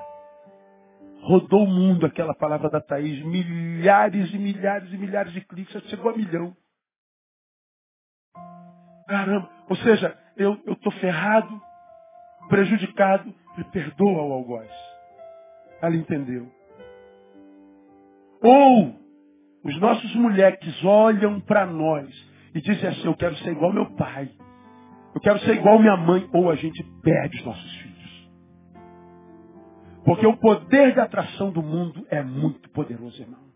Rodou o mundo aquela palavra da Thaís. Milhares e milhares e milhares de cliques. Chegou a milhão. Caramba. Ou seja, eu estou ferrado, prejudicado. Me perdoa o algoz. Ela entendeu. Ou os nossos moleques olham para nós e dizem assim, eu quero ser igual meu pai. Eu quero ser igual minha mãe. Ou a gente perde os nossos filhos. Porque o poder de atração do mundo é muito poderoso, irmão.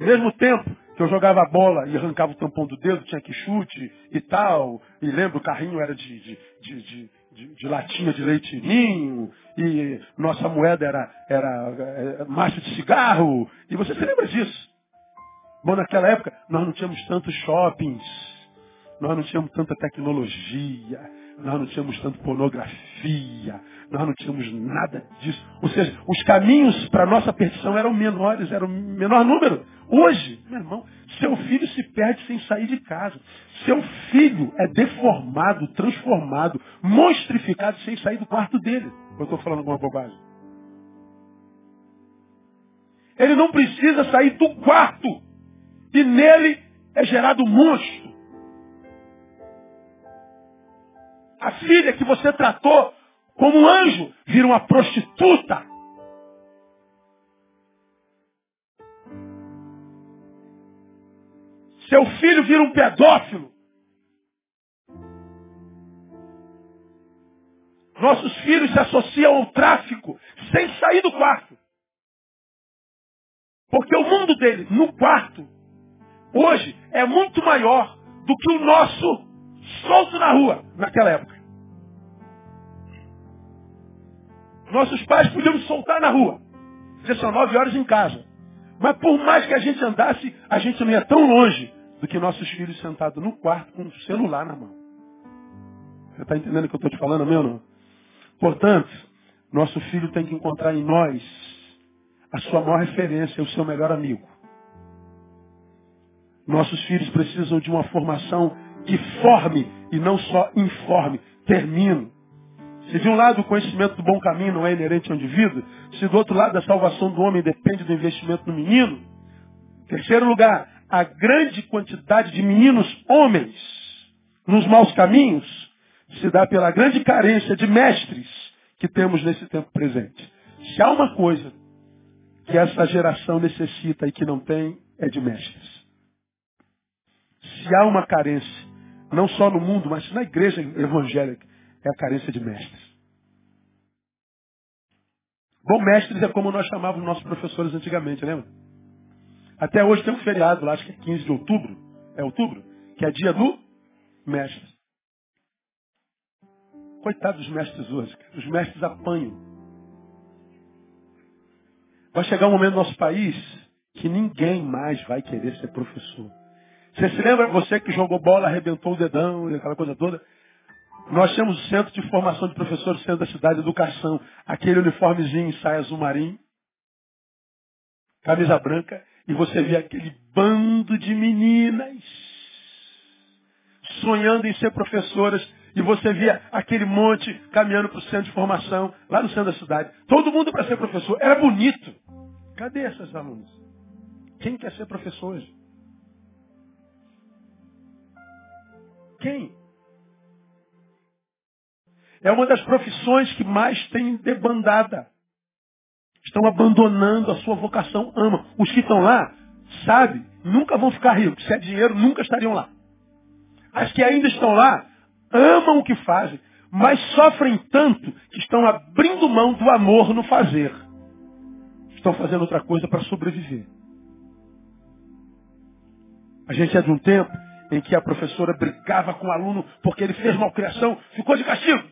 Ao mesmo tempo que eu jogava a bola e arrancava o tampão do dedo, tinha que chute e tal, e lembro, o carrinho era de, de, de, de de, de, latinha de leite ninho, e nossa moeda era, era, era macho de cigarro, e você se lembra disso. Bom, naquela época nós não tínhamos tantos shoppings, nós não tínhamos tanta tecnologia, nós não tínhamos tanta pornografia, nós não tínhamos nada disso. Ou seja, os caminhos para nossa perdição eram menores, eram menor número. Hoje, meu irmão, seu filho se perde sem sair de casa. Seu filho é deformado, transformado, monstrificado sem sair do quarto dele. Eu estou falando alguma bobagem. Ele não precisa sair do quarto. E nele é gerado monstro. A filha que você tratou como um anjo vira uma prostituta. Seu filho vira um pedófilo. Nossos filhos se associam ao tráfico sem sair do quarto. Porque o mundo dele, no quarto, hoje, é muito maior do que o nosso solto na rua naquela época. Nossos pais podiam soltar na rua. Já são nove horas em casa. Mas por mais que a gente andasse, a gente não ia tão longe do que nossos filhos sentados no quarto com o celular na mão. Você está entendendo o que eu estou te falando, meu não? Portanto, nosso filho tem que encontrar em nós a sua maior referência, o seu melhor amigo. Nossos filhos precisam de uma formação que forme e não só informe. Termino. Se de um lado o conhecimento do bom caminho não é inerente ao indivíduo, se do outro lado a salvação do homem depende do investimento no menino, terceiro lugar, a grande quantidade de meninos homens nos maus caminhos se dá pela grande carência de mestres que temos nesse tempo presente. Se há uma coisa que essa geração necessita e que não tem, é de mestres. Se há uma carência não só no mundo, mas na igreja evangélica, é a carência de mestres. Bom, mestres é como nós chamávamos nossos professores antigamente, lembra? Até hoje tem um feriado lá, acho que é 15 de outubro. É outubro? Que é dia do mestre. Coitado dos mestres hoje. Os mestres apanham. Vai chegar um momento no nosso país que ninguém mais vai querer ser professor. Você se lembra você que jogou bola, arrebentou o dedão aquela coisa toda? Nós temos o Centro de Formação de Professores, Centro da Cidade de Educação, aquele uniformezinho, saia azul marinho, camisa branca, e você vê aquele bando de meninas sonhando em ser professoras, e você via aquele monte caminhando para o centro de formação, lá no centro da cidade. Todo mundo para ser professor. Era bonito. Cadê essas alunas? Quem quer ser professor hoje? Quem? É uma das profissões que mais tem debandada. Estão abandonando a sua vocação, amam. Os que estão lá, sabe, nunca vão ficar ricos. Se é dinheiro, nunca estariam lá. As que ainda estão lá, amam o que fazem, mas sofrem tanto que estão abrindo mão do amor no fazer. Estão fazendo outra coisa para sobreviver. A gente é de um tempo em que a professora brigava com o aluno porque ele fez malcriação, ficou de castigo.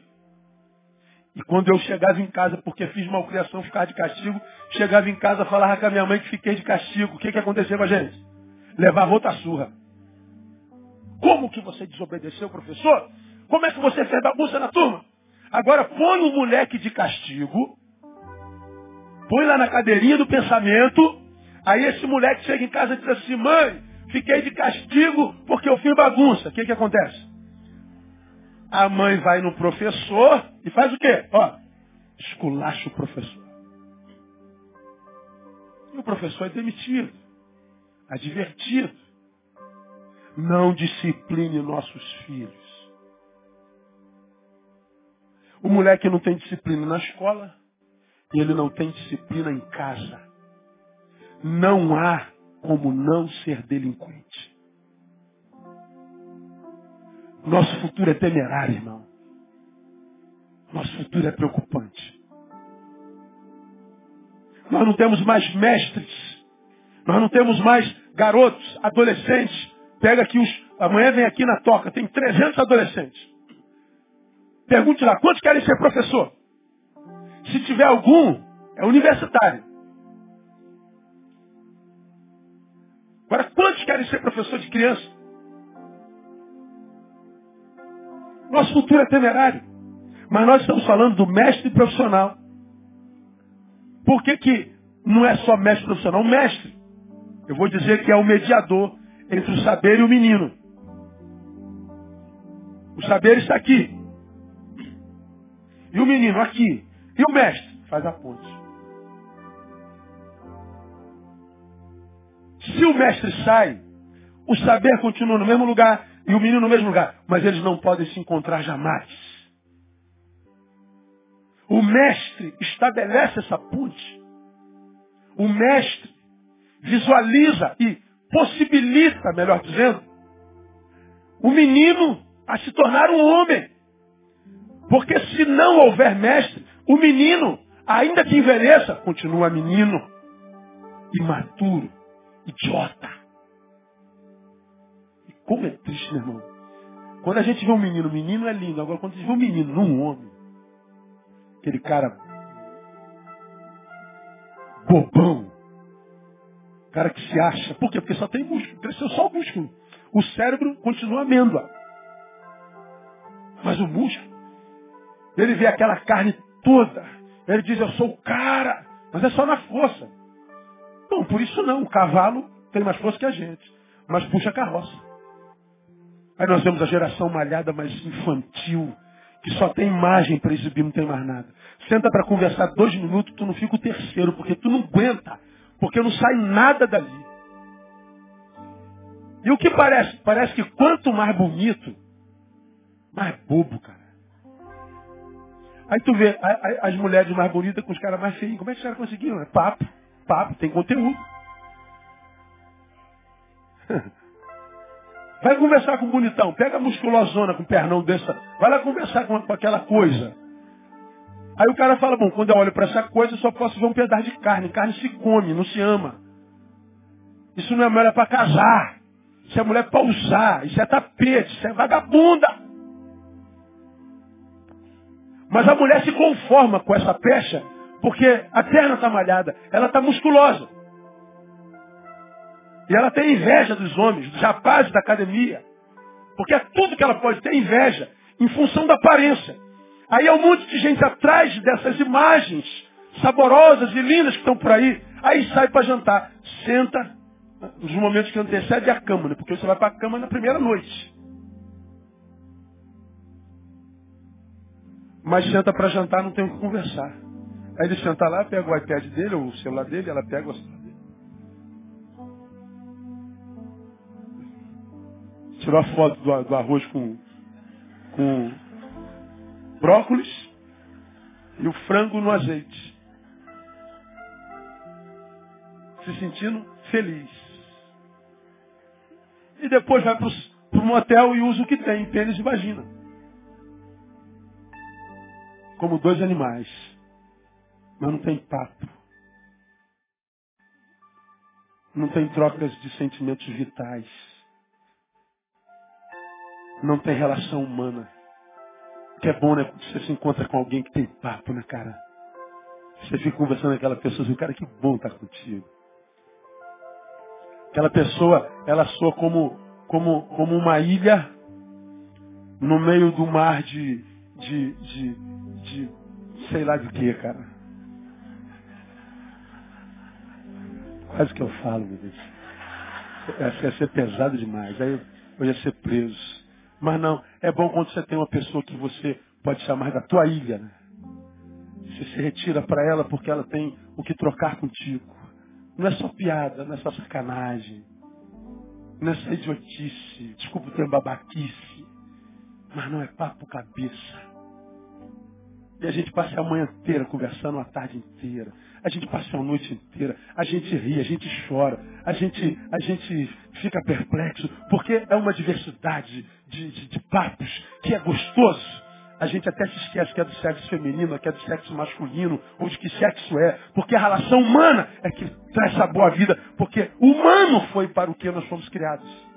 E quando eu chegava em casa porque fiz malcriação, ficava de castigo, chegava em casa, falava com a minha mãe que fiquei de castigo. O que, que aconteceu com a gente? Levava outra surra. Como que você desobedeceu, professor? Como é que você fez bagunça na turma? Agora põe o moleque de castigo, põe lá na cadeirinha do pensamento, aí esse moleque chega em casa e diz assim, mãe, fiquei de castigo porque eu fiz bagunça. O que, que acontece? A mãe vai no professor e faz o quê? Ó, esculacha o professor. E o professor é demitido, advertido. Não discipline nossos filhos. O moleque não tem disciplina na escola e ele não tem disciplina em casa. Não há como não ser delinquente. Nosso futuro é temerário, irmão. Nosso futuro é preocupante. Nós não temos mais mestres. Nós não temos mais garotos, adolescentes. Pega aqui os. Amanhã vem aqui na toca, tem 300 adolescentes. Pergunte lá, quantos querem ser professor? Se tiver algum, é universitário. Agora, quantos querem ser professor de criança? Nosso futuro é temerário. Mas nós estamos falando do mestre profissional. Por que, que não é só mestre profissional? O mestre, eu vou dizer que é o mediador entre o saber e o menino. O saber está aqui. E o menino aqui. E o mestre faz a ponte. Se o mestre sai, o saber continua no mesmo lugar e o menino no mesmo lugar. Mas eles não podem se encontrar jamais. O mestre estabelece essa ponte. O mestre visualiza e possibilita, melhor dizendo, o menino a se tornar um homem. Porque se não houver mestre, o menino, ainda que envelheça, continua menino, imaturo, idiota. E como é triste, meu irmão. Quando a gente vê um menino, o menino é lindo. Agora, quando a gente vê um menino num homem, aquele cara bobão, cara que se acha. Por quê? Porque só tem músculo, cresceu só o músculo. O cérebro continua amêndoa. Mas o músculo ele vê aquela carne toda. Ele diz, eu sou o cara. Mas é só na força. Não, por isso não. O cavalo tem mais força que a gente. Mas puxa a carroça. Aí nós vemos a geração malhada, mas infantil. Que só tem imagem para exibir, não tem mais nada. Senta para conversar dois minutos, tu não fica o terceiro, porque tu não aguenta. Porque não sai nada dali. E o que parece? Parece que quanto mais bonito, mais bobo, cara. Aí tu vê as mulheres mais bonitas com os caras mais feios. Como é que os caras conseguiram? É papo, papo, tem conteúdo. Vai conversar com o bonitão. Pega a musculosona com o pernão dessa. Vai lá conversar com, com aquela coisa. Aí o cara fala, bom, quando eu olho para essa coisa, eu só posso ver um pedaço de carne. Carne se come, não se ama. Isso não é mulher para casar. Isso é mulher para usar. Isso é tapete. Isso é vagabunda. Mas a mulher se conforma com essa pecha porque a perna está malhada. Ela está musculosa. E ela tem inveja dos homens, dos rapazes da academia. Porque é tudo que ela pode ter inveja em função da aparência. Aí é um monte de gente atrás dessas imagens saborosas e lindas que estão por aí. Aí sai para jantar. Senta nos momentos que antecedem a cama, né? porque você vai para a cama na primeira noite. Mas senta para jantar, não tem o que conversar. Aí ele senta lá, pega o iPad dele, ou o celular dele, ela pega o celular dele. Tirou a foto do, do arroz com, com brócolis e o frango no azeite. Se sentindo feliz. E depois vai para o motel e usa o que tem, pênis e vagina. Como dois animais. Mas não tem papo. Não tem trocas de sentimentos vitais. Não tem relação humana. Que é bom, né? Quando você se encontra com alguém que tem papo, né, cara? Você fica conversando com aquela pessoa assim, cara, que bom estar contigo. Aquela pessoa, ela soa como, como, como uma ilha no meio do mar de, de, de, de sei lá de que, cara. Quase que eu falo, meu Deus. Essa ia ser pesado demais. Aí eu ia ser preso. Mas não, é bom quando você tem uma pessoa que você pode chamar da tua ilha. Né? Você se retira para ela porque ela tem o que trocar contigo. Não é só piada, não é só sacanagem. Não é só idiotice, desculpa o termo babaquice. Mas não é papo cabeça. E a gente passa a manhã inteira conversando, a tarde inteira. A gente passa a noite inteira. A gente ri, a gente chora. A gente, a gente fica perplexo. Porque é uma diversidade de, de, de papos que é gostoso. A gente até se esquece que é do sexo feminino, que é do sexo masculino, ou de que sexo é. Porque a relação humana é que traz sabor à vida. Porque humano foi para o que nós fomos criados.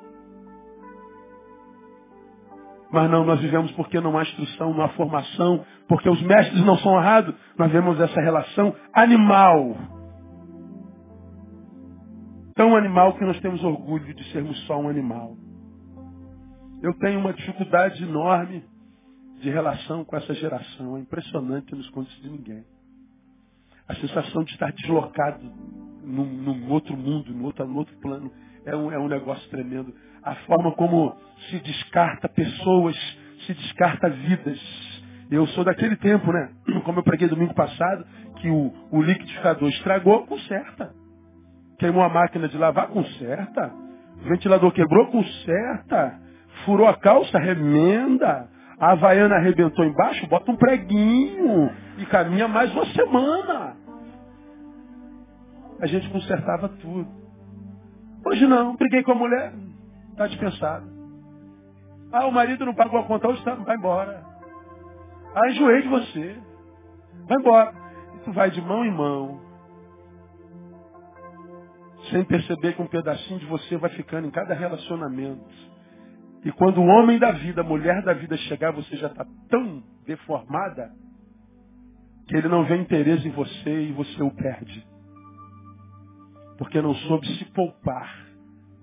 Mas não, nós vivemos porque não há instrução, não há formação, porque os mestres não são honrados. Nós vemos essa relação animal. Tão animal que nós temos orgulho de sermos só um animal. Eu tenho uma dificuldade enorme de relação com essa geração. É impressionante, nos contos de ninguém. A sensação de estar deslocado num, num outro mundo, num outro, num outro plano, é um, é um negócio tremendo a forma como se descarta pessoas, se descarta vidas. Eu sou daquele tempo, né? Como eu preguei domingo passado, que o, o liquidificador estragou, conserta. Queimou a máquina de lavar, conserta. O ventilador quebrou, conserta. Furou a calça, remenda. A havaiana arrebentou embaixo, bota um preguinho e caminha mais uma semana. A gente consertava tudo. Hoje não, briguei com a mulher, Está dispensado. Ah, o marido não pagou a conta hoje, tá, vai embora. Ah, enjoei de você. Vai embora. E tu vai de mão em mão. Sem perceber que um pedacinho de você vai ficando em cada relacionamento. E quando o homem da vida, a mulher da vida chegar, você já está tão deformada que ele não vê interesse em você e você o perde. Porque não soube se poupar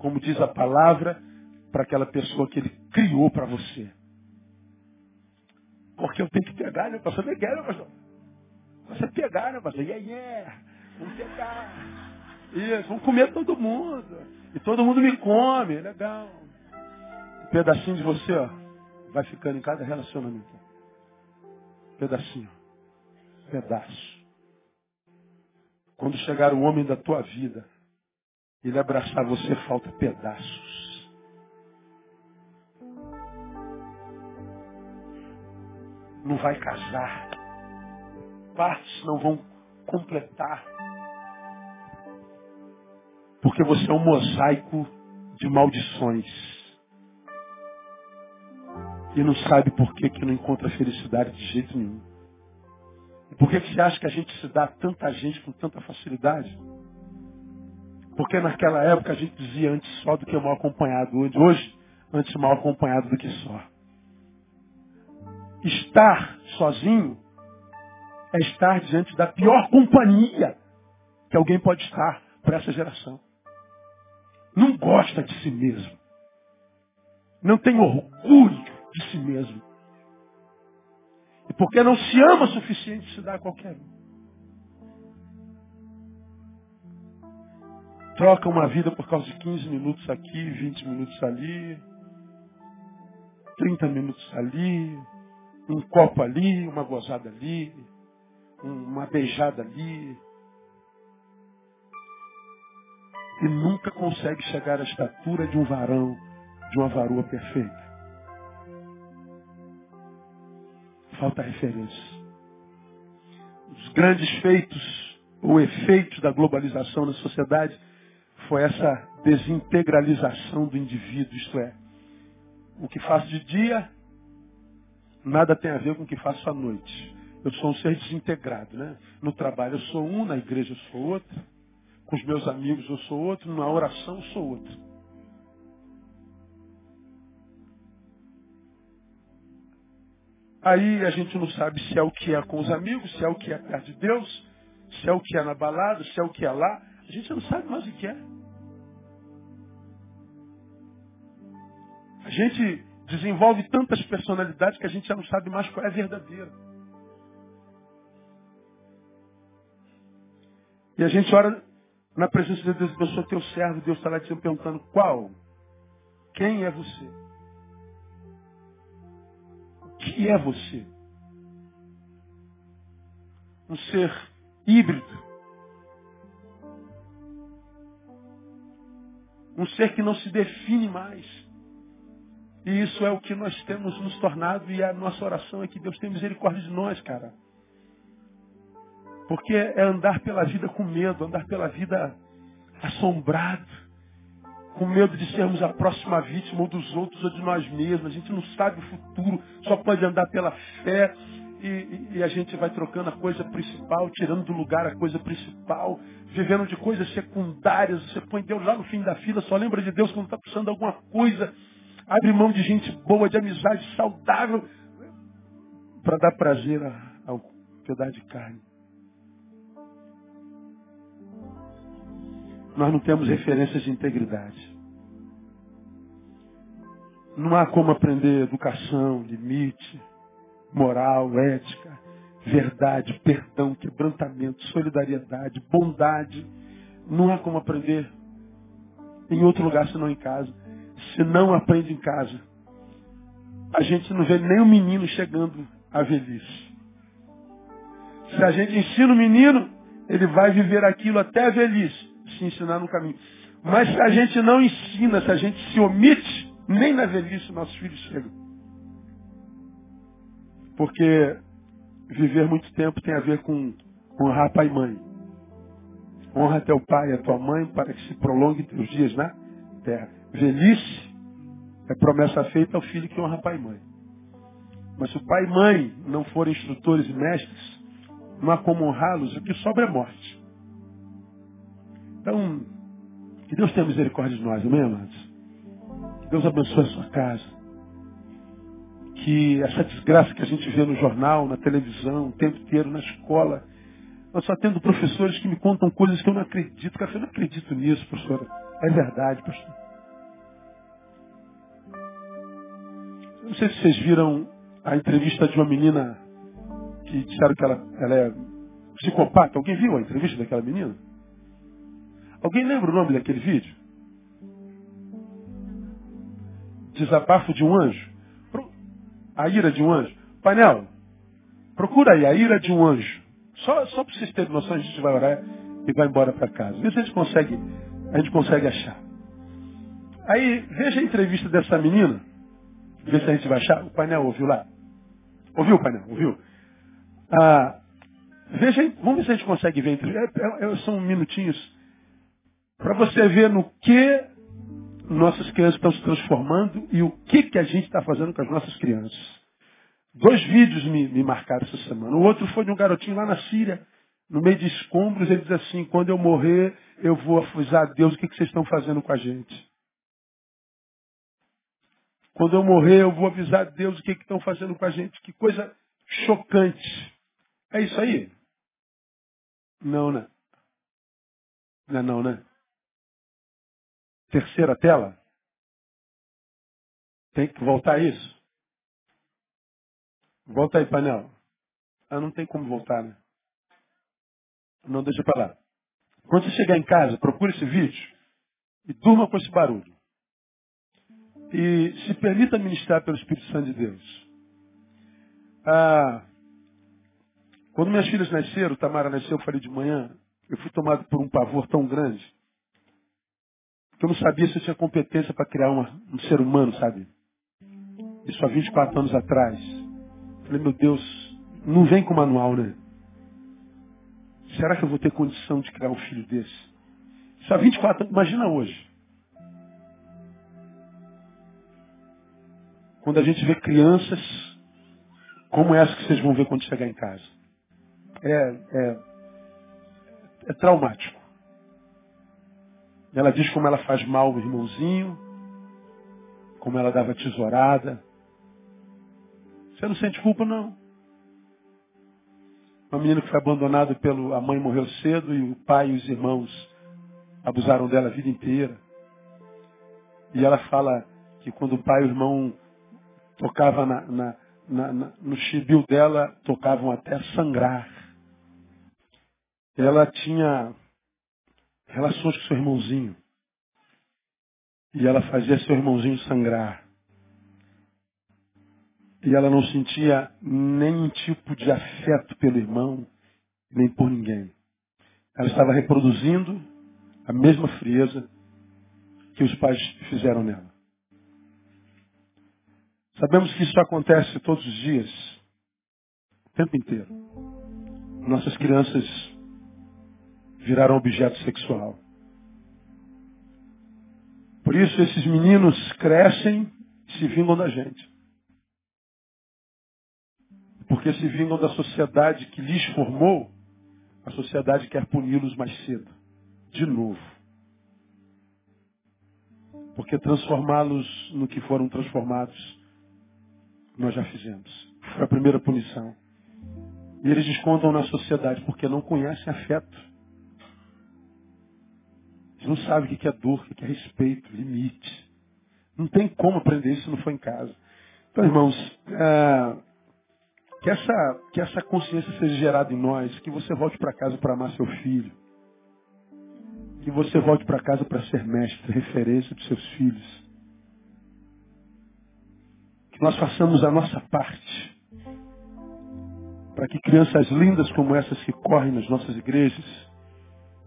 como diz a palavra, para aquela pessoa que ele criou para você. Porque eu tenho que pegar, né, pastor? Não quero, pastor. Você pegar, né, pastor? Yeah, yeah. Vamos pegar. Isso, vamos comer todo mundo. E todo mundo me come, legal. Um pedacinho de você, ó, vai ficando em cada relacionamento. Pedacinho. Pedaço. Quando chegar o homem da tua vida, ele abraçar você, falta pedaços. Não vai casar. Partes não vão completar. Porque você é um mosaico de maldições. E não sabe por que, que não encontra felicidade de jeito nenhum. Por que, que você acha que a gente se dá a tanta gente com tanta facilidade? Porque naquela época a gente dizia antes só do que mal acompanhado. Hoje, antes mal acompanhado do que só. Estar sozinho é estar diante da pior companhia que alguém pode estar para essa geração. Não gosta de si mesmo. Não tem orgulho de si mesmo. E porque não se ama o suficiente, se dá a qualquer um. Troca uma vida por causa de 15 minutos aqui, 20 minutos ali, 30 minutos ali, um copo ali, uma gozada ali, uma beijada ali. E nunca consegue chegar à estatura de um varão, de uma varoa perfeita. Falta referência. Os grandes feitos ou efeitos da globalização na sociedade foi essa desintegralização do indivíduo, isto é, o que faço de dia nada tem a ver com o que faço à noite. Eu sou um ser desintegrado, né? No trabalho eu sou um, na igreja eu sou outro, com os meus amigos eu sou outro, na oração eu sou outro. Aí a gente não sabe se é o que é com os amigos, se é o que é perto de Deus, se é o que é na balada, se é o que é lá. A gente não sabe mais o que é. A gente desenvolve tantas personalidades que a gente já não sabe mais qual é a verdadeira. E a gente ora na presença de Deus, eu sou teu servo, Deus está lá te perguntando qual? Quem é você? O que é você? Um ser híbrido. Um ser que não se define mais. E isso é o que nós temos nos tornado e a nossa oração é que Deus tenha misericórdia de nós, cara. Porque é andar pela vida com medo, andar pela vida assombrado, com medo de sermos a próxima vítima ou dos outros ou de nós mesmos. A gente não sabe o futuro, só pode andar pela fé. E, e, a gente vai trocando a coisa principal, tirando do lugar a coisa principal, vivendo de coisas secundárias. Você põe Deus lá no fim da fila, só lembra de Deus quando está precisando de alguma coisa. Abre mão de gente boa, de amizade saudável, para dar prazer ao pedaço de carne. nós não temos referências de integridade. Não há como aprender educação, limite, moral, ética, verdade, perdão, quebrantamento, solidariedade, bondade. Não há como aprender em outro lugar senão em casa. Se não aprende em casa, a gente não vê nem o menino chegando à velhice. Se a gente ensina o menino, ele vai viver aquilo até a velhice se ensinar no caminho. Mas se a gente não ensina, se a gente se omite, nem na velhice nossos filhos chegam. Porque viver muito tempo tem a ver com honrar pai e mãe. Honra teu pai e a tua mãe para que se prolongue teus dias na terra. Velhice é promessa feita ao filho que honra pai e mãe. Mas se o pai e mãe não forem instrutores e mestres, não há como honrá-los, o que sobra é morte. Então, que Deus tenha misericórdia de nós, amém, amados? Que Deus abençoe a sua casa. Que essa desgraça que a gente vê no jornal, na televisão, o tempo inteiro, na escola, nós só tendo professores que me contam coisas que eu não acredito. Cara, eu não acredito nisso, professora. É verdade, pastor. Não sei se vocês viram a entrevista de uma menina que disseram que ela, ela é psicopata. Alguém viu a entrevista daquela menina? Alguém lembra o nome daquele vídeo? Desabafo de um anjo. A ira de um anjo. Painel, procura aí a ira de um anjo. Só, só para vocês terem noção, a gente vai orar e vai embora para casa. Vê se a gente consegue, a gente consegue achar. Aí, veja a entrevista dessa menina. Vê se a gente vai achar. O painel ouviu lá? Ouviu, painel? Ouviu? Ah, veja, vamos ver se a gente consegue ver. É, é, são minutinhos para você ver no que nossas crianças estão se transformando e o que, que a gente está fazendo com as nossas crianças. Dois vídeos me, me marcaram essa semana. O outro foi de um garotinho lá na Síria, no meio de escombros, ele diz assim, quando eu morrer, eu vou avisar a Deus o que, que vocês estão fazendo com a gente. Quando eu morrer, eu vou avisar Deus o que, estão fazendo com a gente. Que coisa chocante. É isso aí? Não, né? Não é não, né? Terceira tela? Tem que voltar isso? Volta aí, painel. Ah, não tem como voltar, né? Não, deixa pra lá. Quando você chegar em casa, procure esse vídeo e durma com esse barulho. E se permita ministrar pelo Espírito Santo de Deus. Ah, quando minhas filhas nasceram, Tamara nasceu, eu falei de manhã, eu fui tomado por um pavor tão grande que eu não sabia se eu tinha competência para criar uma, um ser humano, sabe? Isso há 24 anos atrás. Falei, meu Deus, não vem com manual, né? Será que eu vou ter condição de criar um filho desse? Isso há 24 anos, imagina hoje. Quando a gente vê crianças como essa que vocês vão ver quando chegar em casa. É, é, é traumático. Ela diz como ela faz mal o irmãozinho, como ela dava tesourada. Você não sente culpa, não. Uma menina que foi abandonada pelo. A mãe morreu cedo e o pai e os irmãos abusaram dela a vida inteira. E ela fala que quando o pai e o irmão tocava na, na, na, no chibio dela, tocavam até sangrar. Ela tinha relações com seu irmãozinho. E ela fazia seu irmãozinho sangrar. E ela não sentia nenhum tipo de afeto pelo irmão, nem por ninguém. Ela estava reproduzindo a mesma frieza que os pais fizeram nela. Sabemos que isso acontece todos os dias, o tempo inteiro. Nossas crianças viraram objeto sexual. Por isso esses meninos crescem e se vingam da gente. Porque se vingam da sociedade que lhes formou, a sociedade quer puni-los mais cedo. De novo. Porque transformá-los no que foram transformados nós já fizemos. Foi a primeira punição. E eles descontam na sociedade porque não conhecem afeto. Eles não sabem o que é dor, o que é respeito, limite. Não tem como aprender isso se não for em casa. Então, irmãos, é, que, essa, que essa consciência seja gerada em nós, que você volte para casa para amar seu filho. Que você volte para casa para ser mestre, referência dos seus filhos nós façamos a nossa parte para que crianças lindas como essas que correm nas nossas igrejas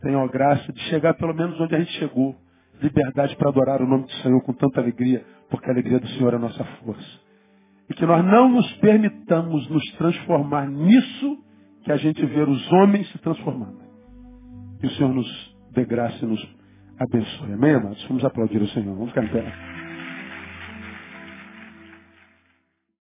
tenham a graça de chegar pelo menos onde a gente chegou. Liberdade para adorar o nome do Senhor com tanta alegria, porque a alegria do Senhor é a nossa força. E que nós não nos permitamos nos transformar nisso que a gente vê os homens se transformando. Que o Senhor nos dê graça e nos abençoe. Amém, amados? Vamos aplaudir o Senhor. Vamos ficar em pé.